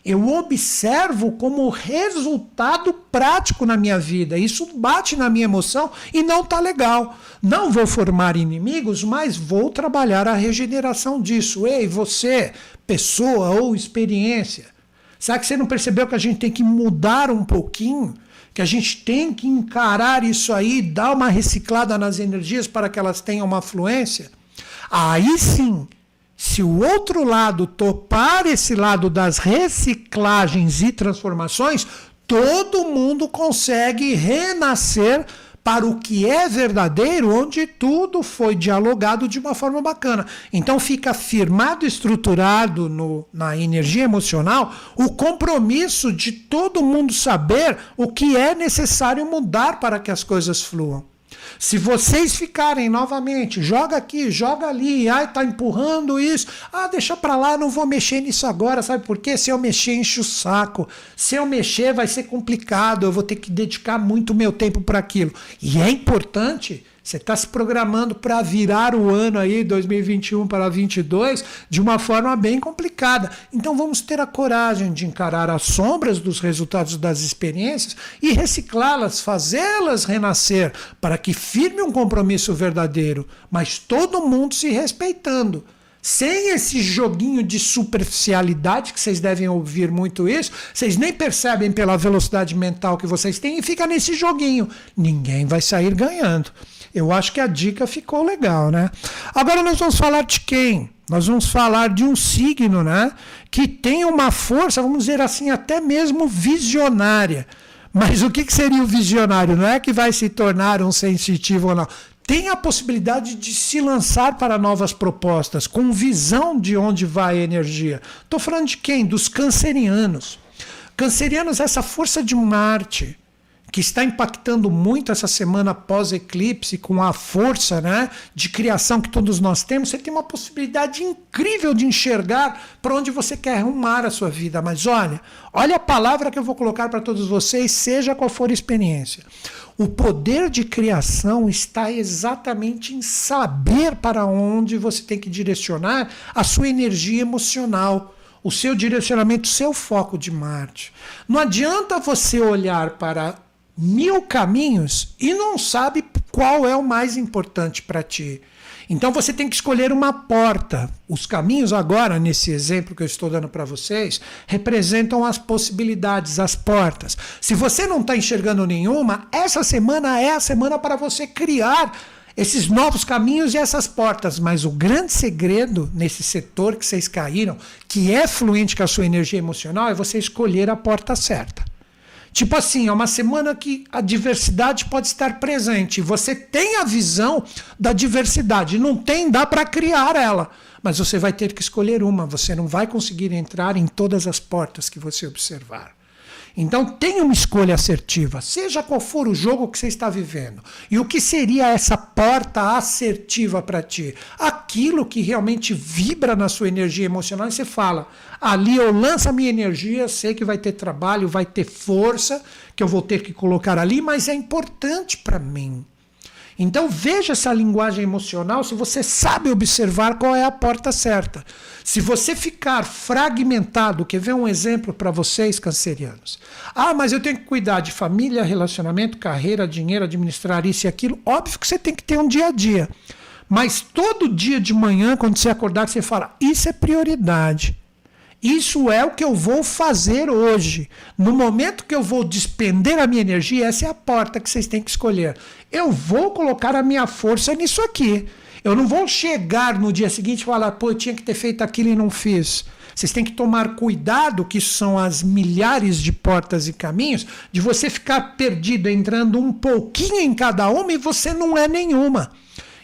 Eu observo como resultado prático na minha vida. Isso bate na minha emoção e não está legal. Não vou formar inimigos, mas vou trabalhar a regeneração disso. Ei, você, pessoa ou experiência, será que você não percebeu que a gente tem que mudar um pouquinho? que a gente tem que encarar isso aí, dar uma reciclada nas energias para que elas tenham uma fluência, aí sim, se o outro lado topar esse lado das reciclagens e transformações, todo mundo consegue renascer para o que é verdadeiro, onde tudo foi dialogado de uma forma bacana. Então fica firmado, estruturado no, na energia emocional o compromisso de todo mundo saber o que é necessário mudar para que as coisas fluam. Se vocês ficarem novamente, joga aqui, joga ali, ai, tá empurrando isso, ah, deixa para lá, não vou mexer nisso agora, sabe por quê? Se eu mexer, enche o saco. Se eu mexer, vai ser complicado, eu vou ter que dedicar muito meu tempo para aquilo. E é importante você está se programando para virar o ano aí, 2021 para 2022, de uma forma bem complicada. Então vamos ter a coragem de encarar as sombras dos resultados das experiências e reciclá-las, fazê-las renascer, para que firme um compromisso verdadeiro, mas todo mundo se respeitando sem esse joguinho de superficialidade, que vocês devem ouvir muito isso, vocês nem percebem pela velocidade mental que vocês têm e fica nesse joguinho. Ninguém vai sair ganhando. Eu acho que a dica ficou legal, né? Agora nós vamos falar de quem? Nós vamos falar de um signo, né? Que tem uma força, vamos dizer assim, até mesmo visionária. Mas o que, seria o visionário? Não é que vai se tornar um sensitivo ou não. Tem a possibilidade de se lançar para novas propostas, com visão de onde vai a energia. Estou falando de quem? Dos cancerianos. Cancerianos, essa força de Marte, que está impactando muito essa semana pós-eclipse, com a força né, de criação que todos nós temos, você tem uma possibilidade incrível de enxergar para onde você quer arrumar a sua vida. Mas olha, olha a palavra que eu vou colocar para todos vocês, seja qual for a experiência. O poder de criação está exatamente em saber para onde você tem que direcionar a sua energia emocional o seu direcionamento, o seu foco de Marte. Não adianta você olhar para mil caminhos e não sabe qual é o mais importante para ti. Então você tem que escolher uma porta. Os caminhos agora, nesse exemplo que eu estou dando para vocês, representam as possibilidades, as portas. Se você não está enxergando nenhuma, essa semana é a semana para você criar esses novos caminhos e essas portas. Mas o grande segredo nesse setor que vocês caíram, que é fluente com a sua energia emocional, é você escolher a porta certa. Tipo assim, é uma semana que a diversidade pode estar presente. Você tem a visão da diversidade. Não tem, dá para criar ela. Mas você vai ter que escolher uma. Você não vai conseguir entrar em todas as portas que você observar. Então tenha uma escolha assertiva, seja qual for o jogo que você está vivendo. E o que seria essa porta assertiva para ti? Aquilo que realmente vibra na sua energia emocional e você fala: ali eu lanço a minha energia, sei que vai ter trabalho, vai ter força que eu vou ter que colocar ali, mas é importante para mim. Então veja essa linguagem emocional se você sabe observar qual é a porta certa. Se você ficar fragmentado, quer ver um exemplo para vocês, cancerianos? Ah, mas eu tenho que cuidar de família, relacionamento, carreira, dinheiro, administrar isso e aquilo. Óbvio que você tem que ter um dia a dia. Mas todo dia de manhã, quando você acordar, você fala: Isso é prioridade. Isso é o que eu vou fazer hoje. No momento que eu vou despender a minha energia, essa é a porta que vocês têm que escolher. Eu vou colocar a minha força nisso aqui. Eu não vou chegar no dia seguinte e falar, pô, eu tinha que ter feito aquilo e não fiz. Vocês têm que tomar cuidado, que são as milhares de portas e caminhos, de você ficar perdido entrando um pouquinho em cada uma e você não é nenhuma.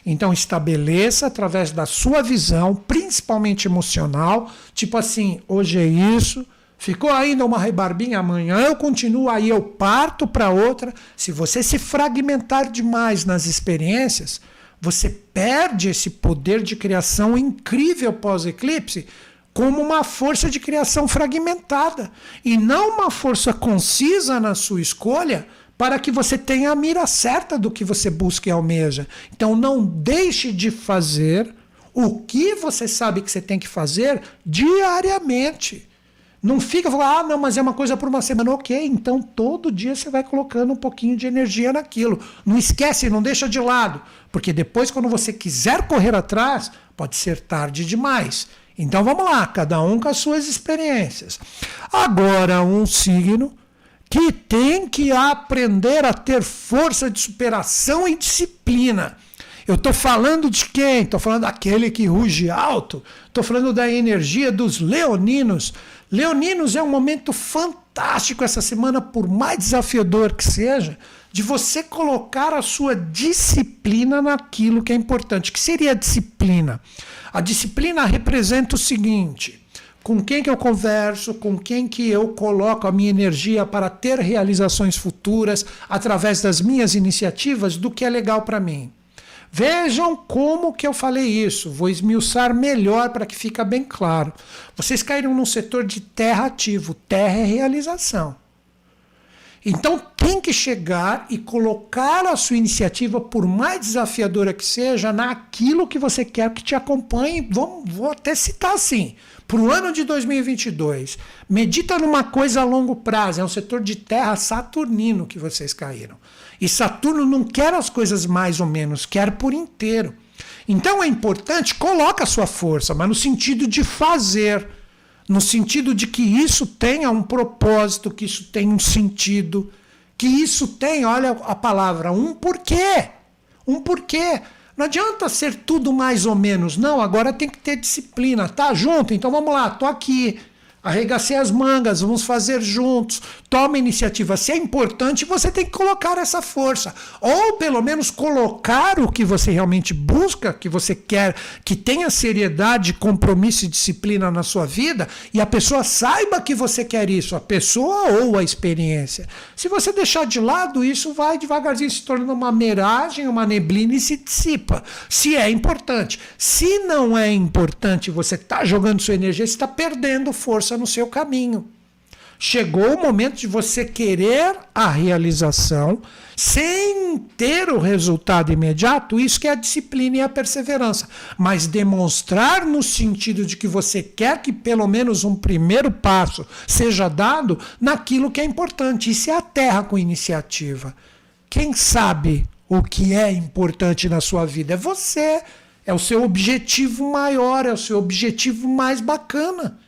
Então estabeleça através da sua visão, principalmente emocional, tipo assim, hoje é isso, ficou ainda uma rebarbinha, amanhã eu continuo, aí eu parto para outra. Se você se fragmentar demais nas experiências, você perde esse poder de criação incrível pós-eclipse como uma força de criação fragmentada e não uma força concisa na sua escolha para que você tenha a mira certa do que você busca e almeja. Então não deixe de fazer o que você sabe que você tem que fazer diariamente. Não fica falando, ah, não, mas é uma coisa por uma semana. Ok, então todo dia você vai colocando um pouquinho de energia naquilo. Não esquece, não deixa de lado. Porque depois, quando você quiser correr atrás, pode ser tarde demais. Então vamos lá, cada um com as suas experiências. Agora, um signo que tem que aprender a ter força de superação e disciplina. Eu estou falando de quem? Estou falando daquele que ruge alto. Estou falando da energia dos leoninos. Leoninos é um momento fantástico essa semana, por mais desafiador que seja, de você colocar a sua disciplina naquilo que é importante. O que seria a disciplina? A disciplina representa o seguinte: com quem que eu converso, com quem que eu coloco a minha energia para ter realizações futuras através das minhas iniciativas do que é legal para mim. Vejam como que eu falei isso. Vou esmiuçar melhor para que fique bem claro. Vocês caíram num setor de terra ativo. Terra é realização. Então tem que chegar e colocar a sua iniciativa, por mais desafiadora que seja, naquilo que você quer que te acompanhe. Vou, vou até citar assim. Para o ano de 2022, medita numa coisa a longo prazo. É um setor de terra saturnino que vocês caíram. E Saturno não quer as coisas mais ou menos, quer por inteiro. Então é importante, coloca a sua força, mas no sentido de fazer, no sentido de que isso tenha um propósito, que isso tenha um sentido, que isso tenha, olha a palavra, um porquê. Um porquê. Não adianta ser tudo mais ou menos, não, agora tem que ter disciplina. Tá junto? Então vamos lá, tô aqui. Arregacei as mangas, vamos fazer juntos. Toma iniciativa. Se é importante, você tem que colocar essa força. Ou pelo menos colocar o que você realmente busca, que você quer, que tenha seriedade, compromisso e disciplina na sua vida, e a pessoa saiba que você quer isso, a pessoa ou a experiência. Se você deixar de lado, isso vai devagarzinho se tornando uma miragem, uma neblina e se dissipa. Se é importante. Se não é importante, você está jogando sua energia, você está perdendo força no seu caminho. Chegou o momento de você querer a realização sem ter o resultado imediato, isso que é a disciplina e a perseverança. Mas demonstrar no sentido de que você quer que pelo menos um primeiro passo seja dado naquilo que é importante. Isso é a terra com iniciativa. Quem sabe o que é importante na sua vida? É você. É o seu objetivo maior, é o seu objetivo mais bacana.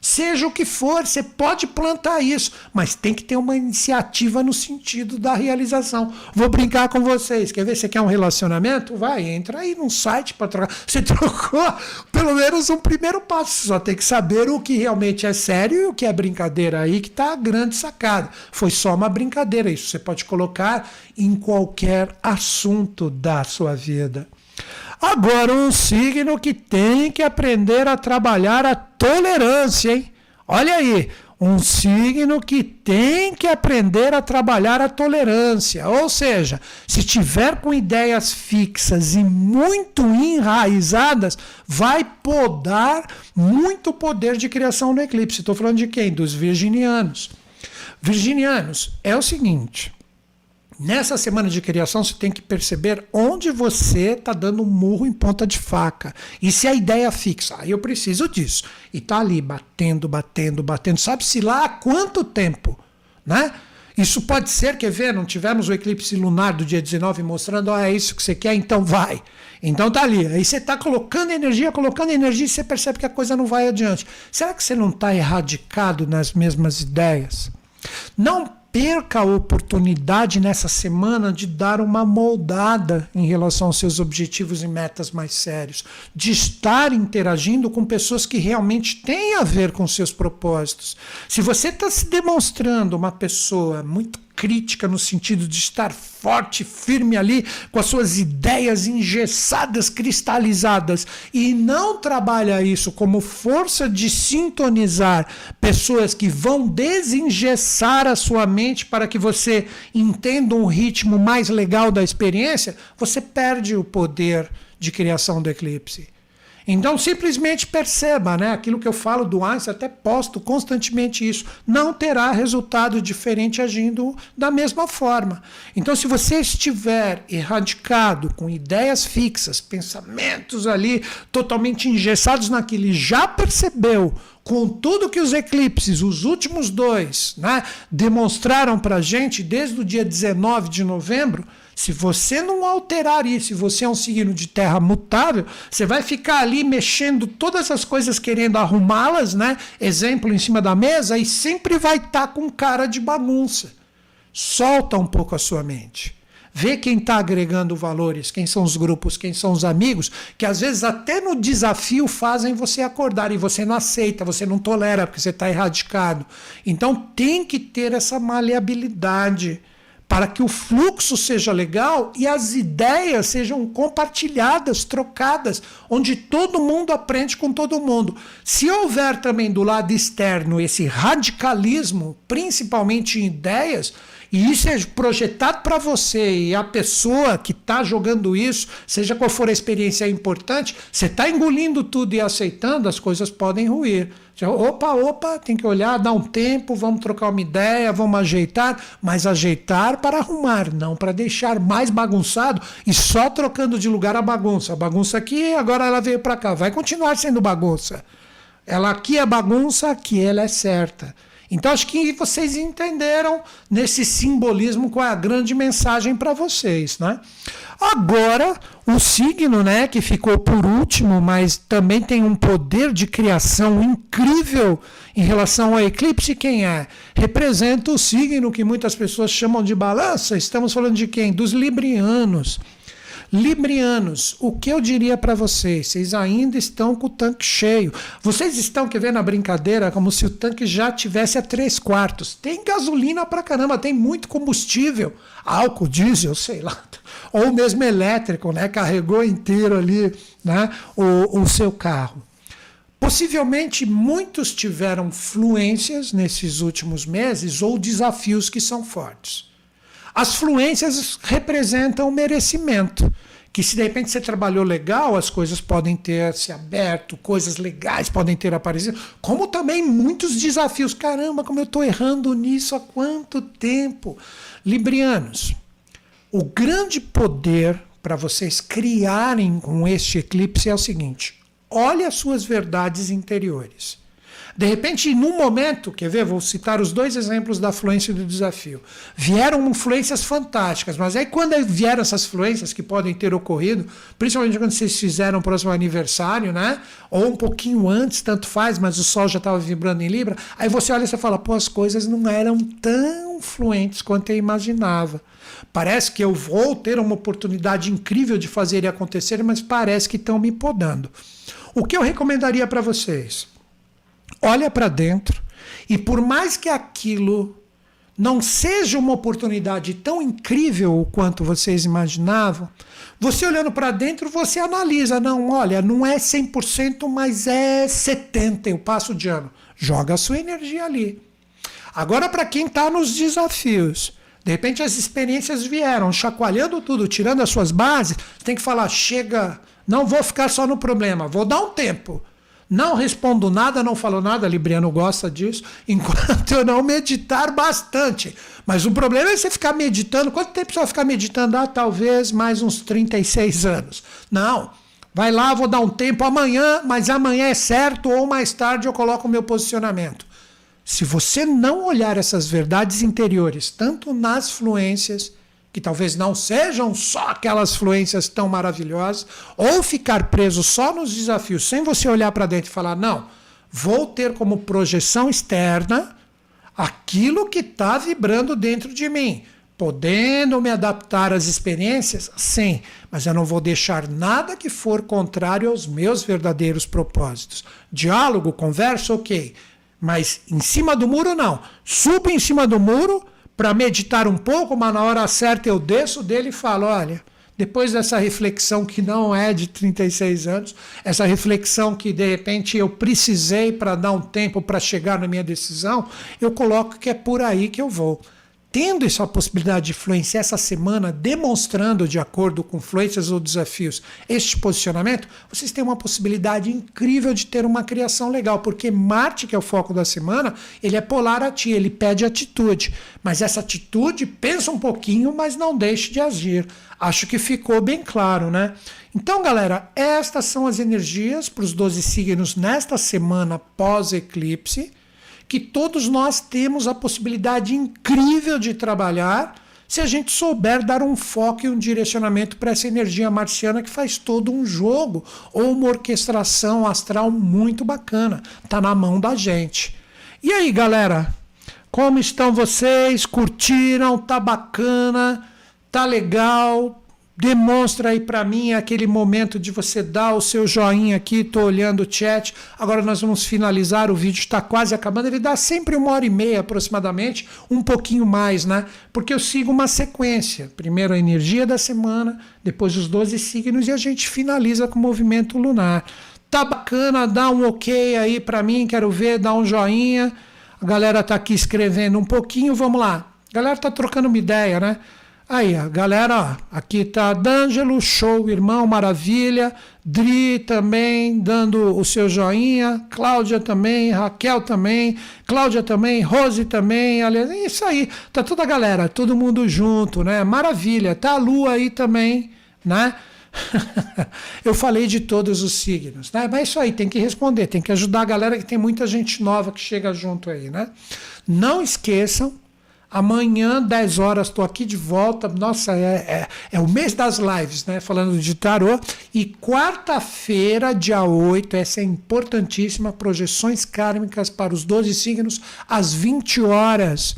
Seja o que for, você pode plantar isso, mas tem que ter uma iniciativa no sentido da realização. Vou brincar com vocês. Quer ver? Você quer um relacionamento? Vai, entra aí num site para trocar. Você trocou pelo menos um primeiro passo. Você só tem que saber o que realmente é sério e o que é brincadeira aí, que está a grande sacada. Foi só uma brincadeira. Isso você pode colocar em qualquer assunto da sua vida. Agora, um signo que tem que aprender a trabalhar a tolerância, hein? Olha aí, um signo que tem que aprender a trabalhar a tolerância. Ou seja, se tiver com ideias fixas e muito enraizadas, vai podar muito poder de criação no eclipse. Estou falando de quem? Dos virginianos. Virginianos, é o seguinte. Nessa semana de criação, você tem que perceber onde você está dando um murro em ponta de faca. E se a ideia é fixa, aí eu preciso disso. E está ali batendo, batendo, batendo. Sabe-se lá há quanto tempo, né? Isso pode ser, quer ver, não tivemos o eclipse lunar do dia 19 mostrando, ah, é isso que você quer, então vai. Então tá ali. Aí você está colocando energia, colocando energia e você percebe que a coisa não vai adiante. Será que você não está erradicado nas mesmas ideias? Não perca a oportunidade nessa semana de dar uma moldada em relação aos seus objetivos e metas mais sérios, de estar interagindo com pessoas que realmente têm a ver com seus propósitos. Se você está se demonstrando uma pessoa muito crítica no sentido de estar forte, firme ali, com as suas ideias engessadas, cristalizadas, e não trabalha isso como força de sintonizar pessoas que vão desengessar a sua mente para que você entenda um ritmo mais legal da experiência, você perde o poder de criação do eclipse. Então simplesmente perceba, né? Aquilo que eu falo do Einstein, até posto constantemente isso. Não terá resultado diferente agindo da mesma forma. Então, se você estiver erradicado com ideias fixas, pensamentos ali totalmente engessados naquilo e já percebeu com tudo que os eclipses, os últimos dois, né, demonstraram para gente desde o dia 19 de novembro, Se você não alterar isso, se você é um signo de terra mutável, você vai ficar ali mexendo todas as coisas querendo arrumá-las, né? Exemplo em cima da mesa e sempre vai estar tá com cara de bagunça. Solta um pouco a sua mente. Vê quem está agregando valores, quem são os grupos, quem são os amigos, que às vezes até no desafio fazem você acordar e você não aceita, você não tolera porque você está erradicado. Então tem que ter essa maleabilidade para que o fluxo seja legal e as ideias sejam compartilhadas, trocadas, onde todo mundo aprende com todo mundo. Se houver também do lado externo esse radicalismo, principalmente em ideias, e isso é projetado para você e a pessoa que está jogando isso, seja qual for a experiência importante, você está engolindo tudo e aceitando, as coisas podem ruir. Opa, opa, tem que olhar, dar um tempo, vamos trocar uma ideia, vamos ajeitar, mas ajeitar para arrumar, não para deixar mais bagunçado e só trocando de lugar a bagunça. A bagunça aqui, agora ela veio para cá, vai continuar sendo bagunça. Ela aqui é bagunça, aqui ela é certa. Então acho que vocês entenderam nesse simbolismo qual é a grande mensagem para vocês, né? Agora, o signo, né, que ficou por último, mas também tem um poder de criação incrível em relação ao eclipse, quem é? Representa o signo que muitas pessoas chamam de balança. Estamos falando de quem? Dos librianos. Librianos, o que eu diria para vocês? Vocês ainda estão com o tanque cheio. Vocês estão, quer ver na brincadeira, como se o tanque já tivesse a três quartos. Tem gasolina pra caramba, tem muito combustível, álcool, diesel, sei lá. Ou mesmo elétrico, né? Carregou inteiro ali né? o, o seu carro. Possivelmente muitos tiveram fluências nesses últimos meses ou desafios que são fortes. As fluências representam merecimento. Que se de repente você trabalhou legal, as coisas podem ter se aberto, coisas legais podem ter aparecido, como também muitos desafios. Caramba, como eu estou errando nisso há quanto tempo? Librianos, o grande poder para vocês criarem com este eclipse é o seguinte: olhe as suas verdades interiores. De repente, num momento, quer ver? Vou citar os dois exemplos da fluência do desafio. Vieram fluências fantásticas, mas aí quando vieram essas fluências que podem ter ocorrido, principalmente quando vocês fizeram o próximo aniversário, né? Ou um pouquinho antes, tanto faz, mas o sol já estava vibrando em Libra, aí você olha e você fala, pô, as coisas não eram tão fluentes quanto eu imaginava. Parece que eu vou ter uma oportunidade incrível de fazer e acontecer, mas parece que estão me podando. O que eu recomendaria para vocês? Olha para dentro e por mais que aquilo não seja uma oportunidade tão incrível quanto vocês imaginavam, você olhando para dentro, você analisa, não, olha, não é 100%, mas é 70, eu passo de ano. Joga a sua energia ali. Agora para quem está nos desafios, de repente as experiências vieram, chacoalhando tudo, tirando as suas bases, tem que falar, chega, não vou ficar só no problema, vou dar um tempo. Não respondo nada, não falo nada, Libriano gosta disso, enquanto eu não meditar bastante. Mas o problema é você ficar meditando. Quanto tempo você vai ficar meditando? Ah, talvez mais uns 36 anos. Não. Vai lá, vou dar um tempo amanhã, mas amanhã é certo, ou mais tarde eu coloco o meu posicionamento. Se você não olhar essas verdades interiores, tanto nas fluências, que talvez não sejam só aquelas fluências tão maravilhosas, ou ficar preso só nos desafios, sem você olhar para dentro e falar: não, vou ter como projeção externa aquilo que está vibrando dentro de mim. Podendo me adaptar às experiências? Sim, mas eu não vou deixar nada que for contrário aos meus verdadeiros propósitos. Diálogo, conversa, ok. Mas em cima do muro, não. Subo em cima do muro, para meditar um pouco, mas na hora certa eu desço dele e falo: olha, depois dessa reflexão que não é de 36 anos, essa reflexão que de repente eu precisei para dar um tempo para chegar na minha decisão, eu coloco que é por aí que eu vou tendo essa possibilidade de influenciar essa semana, demonstrando de acordo com influências ou desafios este posicionamento, vocês têm uma possibilidade incrível de ter uma criação legal, porque Marte, que é o foco da semana, ele é polar a ti, ele pede atitude. Mas essa atitude, pensa um pouquinho, mas não deixe de agir. Acho que ficou bem claro, né? Então, galera, estas são as energias para os 12 signos nesta semana pós-eclipse que todos nós temos a possibilidade incrível de trabalhar se a gente souber dar um foco e um direcionamento para essa energia marciana que faz todo um jogo ou uma orquestração astral muito bacana. Tá na mão da gente. E aí, galera? Como estão vocês? Curtiram? Tá bacana? Tá legal? Demonstra aí para mim aquele momento de você dar o seu joinha aqui. Tô olhando o chat. Agora nós vamos finalizar. O vídeo está quase acabando. Ele dá sempre uma hora e meia aproximadamente, um pouquinho mais, né? Porque eu sigo uma sequência. Primeiro a energia da semana, depois os 12 signos e a gente finaliza com o movimento lunar. Tá bacana? Dá um ok aí para mim. Quero ver. Dá um joinha. A galera tá aqui escrevendo um pouquinho. Vamos lá. A galera tá trocando uma ideia, né? Aí, a galera, aqui tá D'Angelo, show, irmão, maravilha. Dri também, dando o seu joinha. Cláudia também, Raquel também, Cláudia também, Rose também. Aliás, é isso aí, tá toda a galera, todo mundo junto, né? Maravilha. Tá a lua aí também, né? Eu falei de todos os signos, né? Mas é isso aí, tem que responder, tem que ajudar a galera que tem muita gente nova que chega junto aí, né? Não esqueçam Amanhã, 10 horas, estou aqui de volta. Nossa, é, é, é, o mês das lives, né? Falando de tarô. E quarta-feira, dia 8, essa é importantíssima: projeções kármicas para os 12 signos, às 20 horas.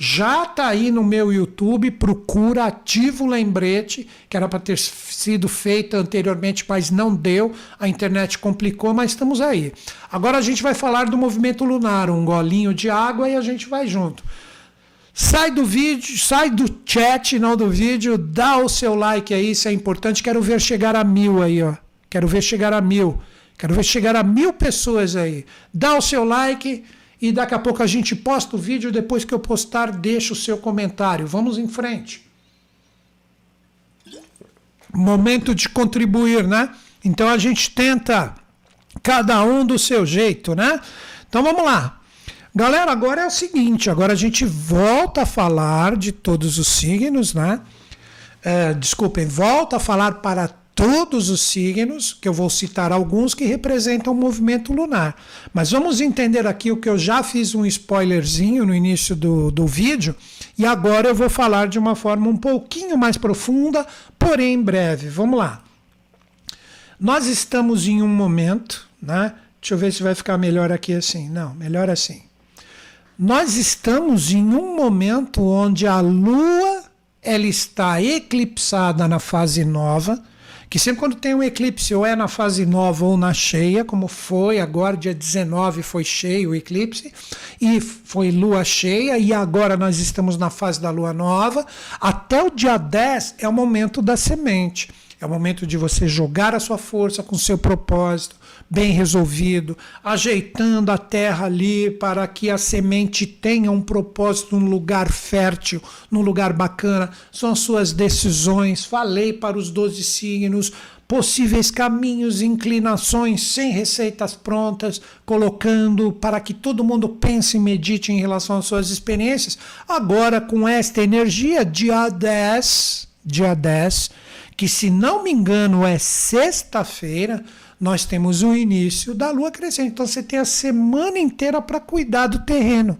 Já está aí no meu YouTube, procura, ativa o lembrete, que era para ter sido feita anteriormente, mas não deu, a internet complicou, mas estamos aí. Agora a gente vai falar do movimento lunar, um golinho de água e a gente vai junto. Sai do vídeo, sai do chat, não do vídeo, dá o seu like aí, isso é importante. Quero ver chegar a mil aí, ó. Quero ver chegar a mil. Quero ver chegar a mil pessoas aí. Dá o seu like e daqui a pouco a gente posta o vídeo. Depois que eu postar, deixa o seu comentário. Vamos em frente. Momento de contribuir, né? Então a gente tenta cada um do seu jeito, né? Então vamos lá. Galera, agora é o seguinte: agora a gente volta a falar de todos os signos, né? É, desculpem, volta a falar para todos os signos, que eu vou citar alguns que representam o movimento lunar. Mas vamos entender aqui o que eu já fiz um spoilerzinho no início do, do vídeo, e agora eu vou falar de uma forma um pouquinho mais profunda, porém breve. Vamos lá. Nós estamos em um momento, né? Deixa eu ver se vai ficar melhor aqui assim. Não, melhor assim. Nós estamos em um momento onde a Lua ela está eclipsada na fase nova, que sempre quando tem um eclipse ou é na fase nova ou na cheia, como foi agora, dia 19 foi cheio o eclipse, e foi lua cheia, e agora nós estamos na fase da lua nova, até o dia 10 é o momento da semente. É o momento de você jogar a sua força com seu propósito, bem resolvido, ajeitando a terra ali para que a semente tenha um propósito num lugar fértil, num lugar bacana. São as suas decisões. Falei para os 12 signos possíveis caminhos, inclinações, sem receitas prontas, colocando para que todo mundo pense e medite em relação às suas experiências. Agora, com esta energia, dia 10, dia 10, que se não me engano é sexta-feira, nós temos o início da lua crescente. Então você tem a semana inteira para cuidar do terreno,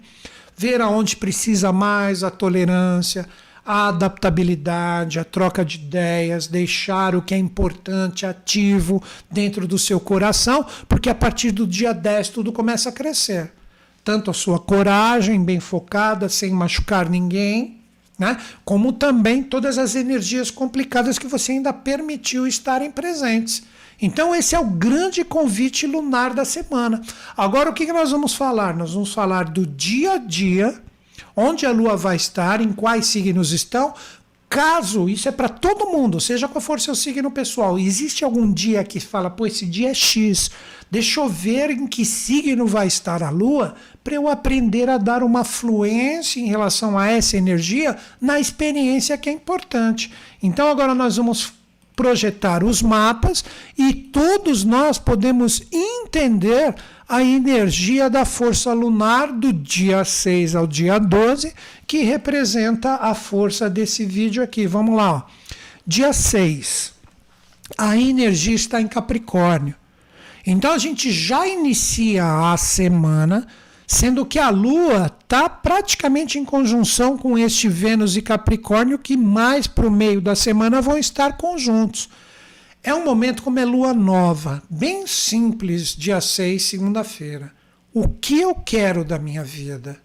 ver aonde precisa mais, a tolerância, a adaptabilidade, a troca de ideias, deixar o que é importante ativo dentro do seu coração, porque a partir do dia 10 tudo começa a crescer. Tanto a sua coragem bem focada, sem machucar ninguém, né? como também todas as energias complicadas que você ainda permitiu estarem presentes. Então, esse é o grande convite lunar da semana. Agora, o que nós vamos falar? Nós vamos falar do dia a dia, onde a Lua vai estar, em quais signos estão. Caso, isso é para todo mundo, seja qual for seu signo pessoal, existe algum dia que fala, pô, esse dia é X, deixa eu ver em que signo vai estar a Lua, para eu aprender a dar uma fluência em relação a essa energia na experiência que é importante. Então, agora nós vamos projetar os mapas e todos nós podemos entender a energia da força lunar do dia 6 ao dia 12, que representa a força desse vídeo aqui. Vamos lá. Dia 6, a energia está em Capricórnio. Então a gente já inicia a semana sendo que a Lua está praticamente em conjunção com este Vênus e Capricórnio, que mais para o meio da semana vão estar conjuntos. É um momento como é lua nova, bem simples, dia 6, segunda-feira. O que eu quero da minha vida?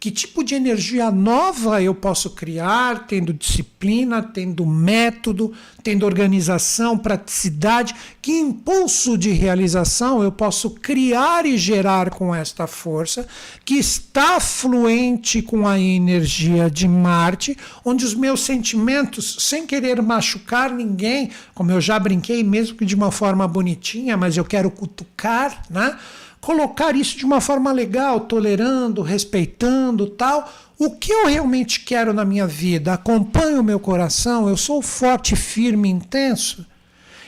Que tipo de energia nova eu posso criar, tendo disciplina, tendo método, tendo organização, praticidade? Que impulso de realização eu posso criar e gerar com esta força, que está fluente com a energia de Marte, onde os meus sentimentos, sem querer machucar ninguém, como eu já brinquei, mesmo que de uma forma bonitinha, mas eu quero cutucar, né? Colocar isso de uma forma legal, tolerando, respeitando, tal. O que eu realmente quero na minha vida? Acompanho o meu coração? Eu sou forte, firme, intenso?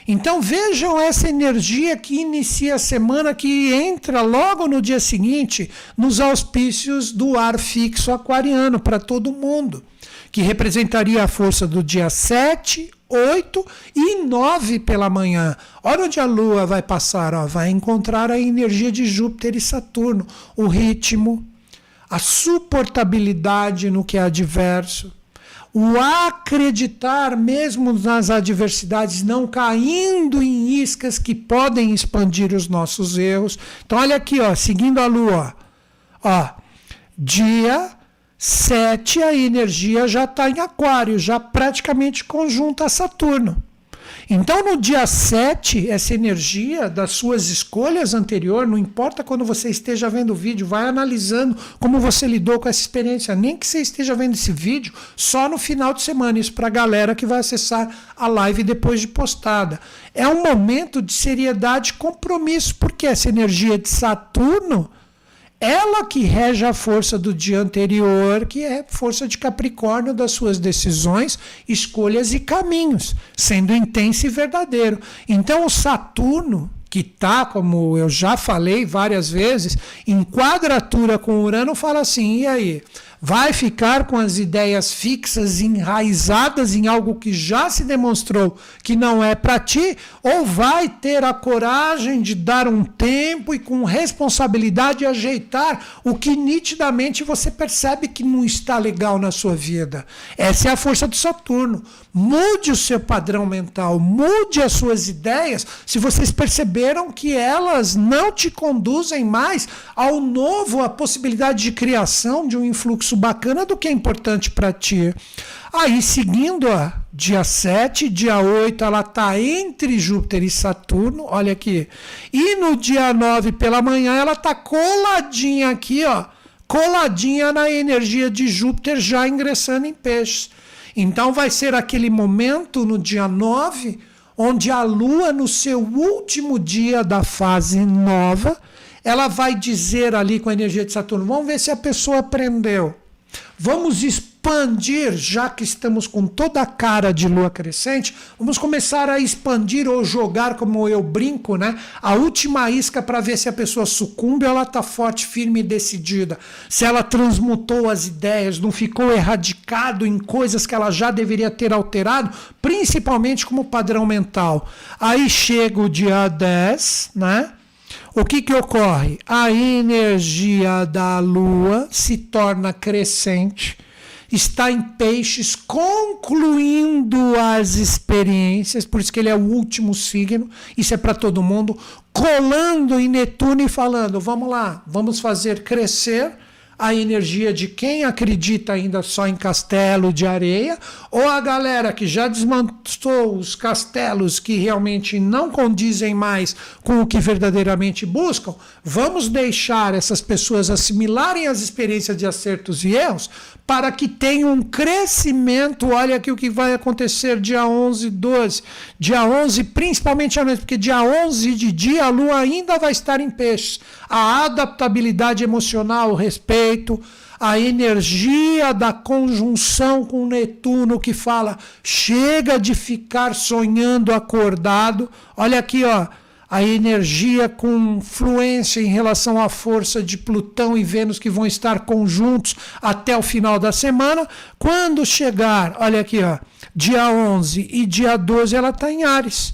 Então vejam essa energia que inicia a semana, que entra logo no dia seguinte nos auspícios do ar fixo aquariano para todo mundo, que representaria a força do dia 7, 8 e 9 pela manhã. Olha onde a Lua vai passar, ó, vai encontrar a energia de Júpiter e Saturno, o ritmo, a suportabilidade no que é adverso, o acreditar mesmo nas adversidades, não caindo em iscas que podem expandir os nossos erros. Então olha aqui, ó, seguindo a Lua, ó, dia 7, a energia já está em Aquário, já praticamente conjunta a Saturno. Então, no dia 7, essa energia das suas escolhas anteriores, não importa quando você esteja vendo o vídeo, vai analisando como você lidou com essa experiência. Nem que você esteja vendo esse vídeo só no final de semana. Isso para a galera que vai acessar a live depois de postada. É um momento de seriedade e compromisso, porque essa energia de Saturno ela que rege a força do dia anterior, que é força de Capricórnio das suas decisões, escolhas e caminhos, sendo intenso e verdadeiro. Então, o Saturno, que está, como eu já falei várias vezes, em quadratura com Urano, fala assim: e aí? Vai ficar com as ideias fixas, enraizadas em algo que já se demonstrou que não é para ti, ou vai ter a coragem de dar um tempo e com responsabilidade ajeitar o que nitidamente você percebe que não está legal na sua vida. Essa é a força do Saturno. Mude o seu padrão mental, mude as suas ideias, se vocês perceberam que elas não te conduzem mais ao novo, a possibilidade de criação de um influxo bacana do que é importante para ti. Aí, seguindo a dia 7, dia 8, ela está entre Júpiter e Saturno, olha aqui. E no dia 9 pela manhã, ela está coladinha aqui, ó, coladinha na energia de Júpiter já ingressando em peixes. Então vai ser aquele momento no dia 9, onde a Lua, no seu último dia da fase nova, ela vai dizer ali com a energia de Saturno: vamos ver se a pessoa aprendeu. Vamos expandir, já que estamos com toda a cara de lua crescente, vamos começar a expandir ou jogar, como eu brinco, né? A última isca para ver se a pessoa sucumbe ou ela está forte, firme e decidida. Se ela transmutou as ideias, não ficou erradicado em coisas que ela já deveria ter alterado, principalmente como padrão mental. Aí chega o dia 10, né? O que, que ocorre? A energia da Lua se torna crescente, está em peixes, concluindo as experiências, por isso que ele é o último signo, isso é para todo mundo, colando em Netuno e falando: vamos lá, vamos fazer crescer a energia de quem acredita ainda só em castelo de areia, ou a galera que já desmantou os castelos que realmente não condizem mais com o que verdadeiramente buscam, vamos deixar essas pessoas assimilarem as experiências de acertos e erros para que tenha um crescimento. Olha aqui o que vai acontecer dia 11, 12. Dia 11, principalmente à noite, porque dia 11 de dia a lua ainda vai estar em peixes. A adaptabilidade emocional, o respeito, a energia da conjunção com Netuno que fala: chega de ficar sonhando acordado. Olha aqui, ó a energia com fluência em relação à força de Plutão e Vênus que vão estar conjuntos até o final da semana. Quando chegar, olha aqui, ó, dia 11 e dia 12, ela está em Ares.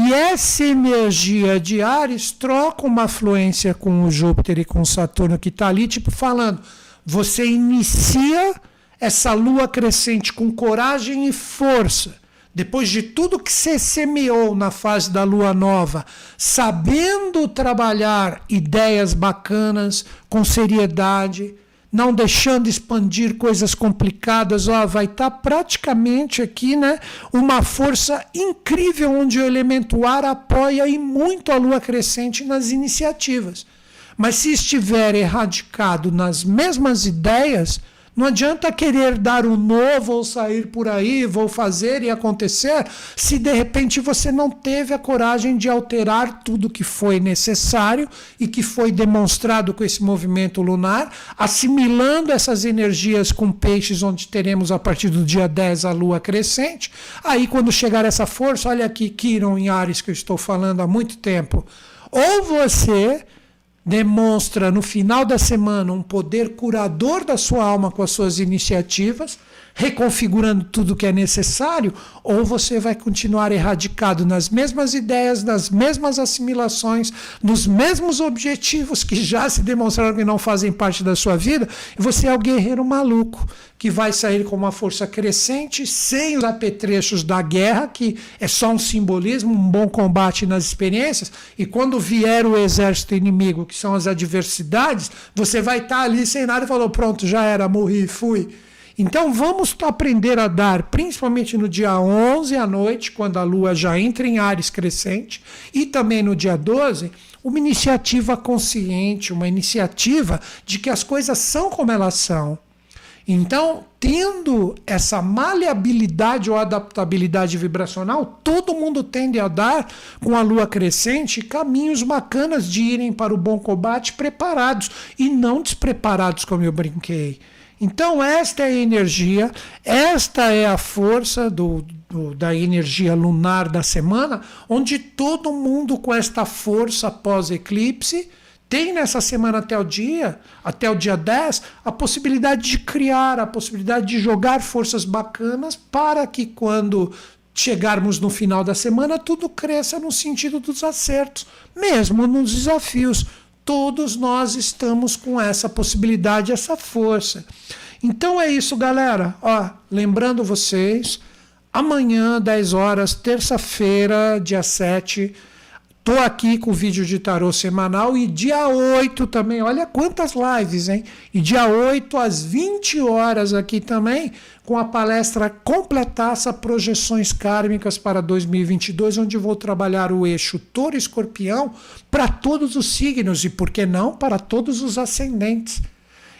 E essa energia de Ares troca uma fluência com o Júpiter e com Saturno que está ali, tipo falando, você inicia essa lua crescente com coragem e força. Depois de tudo que você semeou na fase da lua nova, sabendo trabalhar ideias bacanas, com seriedade, não deixando expandir coisas complicadas, ó, vai estar tá praticamente aqui, né, uma força incrível onde o elemento ar apoia e muito a lua crescente nas iniciativas. Mas se estiver erradicado nas mesmas ideias, não adianta querer dar o novo ou sair por aí, vou fazer e acontecer, se de repente você não teve a coragem de alterar tudo que foi necessário e que foi demonstrado com esse movimento lunar, assimilando essas energias com peixes, onde teremos a partir do dia 10 a lua crescente. Aí, quando chegar essa força, olha aqui, Kiron em Ares, que eu estou falando há muito tempo. Ou você demonstra no final da semana um poder curador da sua alma com as suas iniciativas, reconfigurando tudo que é necessário, ou você vai continuar erradicado nas mesmas ideias, nas mesmas assimilações, nos mesmos objetivos que já se demonstraram que não fazem parte da sua vida, e você é o guerreiro maluco que vai sair com uma força crescente, sem os apetrechos da guerra, que é só um simbolismo, um bom combate nas experiências, e quando vier o exército inimigo, que são as adversidades, você vai estar ali sem nada e falou: pronto, já era, morri, fui. Então vamos aprender a dar, principalmente no dia 11 à noite, quando a lua já entra em Ares crescente, e também no dia 12, uma iniciativa consciente, uma iniciativa de que as coisas são como elas são. Então, tendo essa maleabilidade ou adaptabilidade vibracional, todo mundo tende a dar, com a lua crescente, caminhos bacanas de irem para o bom combate preparados e não despreparados, como eu brinquei. Então, esta é a energia, esta é a força do, do, da energia lunar da semana, onde todo mundo com esta força pós-eclipse tem nessa semana até o dia, até o dia 10, a possibilidade de criar, a possibilidade de jogar forças bacanas para que quando chegarmos no final da semana tudo cresça no sentido dos acertos, mesmo nos desafios todos nós estamos com essa possibilidade, essa força. Então é isso, galera. Ó, lembrando vocês, amanhã, 10 horas, terça-feira, dia 7, tô aqui com o vídeo de tarô semanal e dia 8 também. Olha quantas lives, hein? E dia 8 às 20 horas aqui também com a palestra Completaça Projeções Kármicas para 2022, onde vou trabalhar o eixo Touro-Escorpião para todos os signos e, por que não, para todos os ascendentes.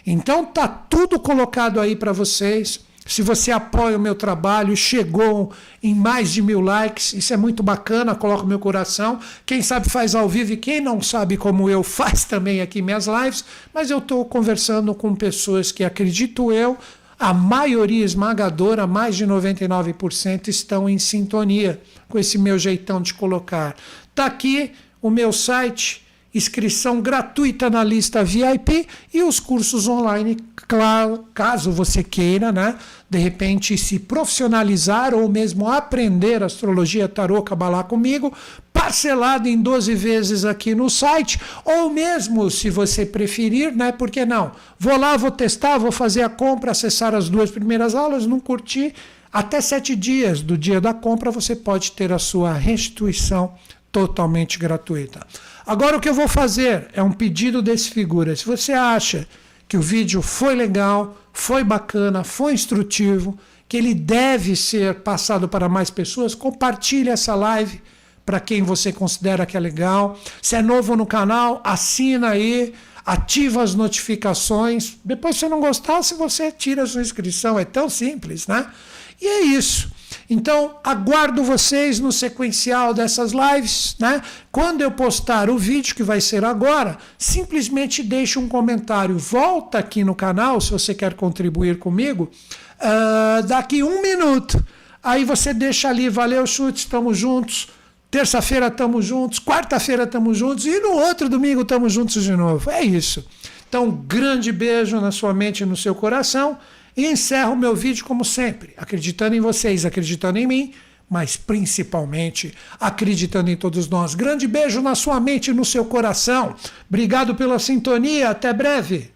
Então tá tudo colocado aí para vocês. Se você apoia o meu trabalho, chegou em mais de mil likes, isso é muito bacana, coloca o meu coração. Quem sabe faz ao vivo e quem não sabe como eu faz também aqui minhas lives, mas eu estou conversando com pessoas que acredito eu a maioria esmagadora, mais de 99%, estão em sintonia com esse meu jeitão de colocar. Está aqui o meu site, inscrição gratuita na lista VIP e os cursos online, claro, caso você queira, né? De repente se profissionalizar ou mesmo aprender astrologia tarô cabalá comigo, parcelado em 12 vezes aqui no site, ou mesmo se você preferir, né? Por que não? Vou lá, vou testar, vou fazer a compra, acessar as duas primeiras aulas, não curti, até sete dias do dia da compra você pode ter a sua restituição totalmente gratuita. Agora o que eu vou fazer é um pedido desse figura. Se você acha que o vídeo foi legal, foi bacana, foi instrutivo, que ele deve ser passado para mais pessoas, compartilhe essa live para quem você considera que é legal. Se é novo no canal, assina aí, ativa as notificações. Depois, se não gostar, se você tira a sua inscrição, é tão simples, né? E é isso. Então, aguardo vocês no sequencial dessas lives, né? Quando eu postar o vídeo, que vai ser agora, simplesmente deixe um comentário. Volta aqui no canal, se você quer contribuir comigo, uh, daqui um minuto. Aí você deixa ali, valeu, chute, estamos juntos. Terça-feira estamos juntos, quarta-feira estamos juntos e no outro domingo estamos juntos de novo. É isso. Então, grande beijo na sua mente e no seu coração. E encerro o meu vídeo como sempre, acreditando em vocês, acreditando em mim, mas principalmente acreditando em todos nós. Grande beijo na sua mente e no seu coração. Obrigado pela sintonia. Até breve.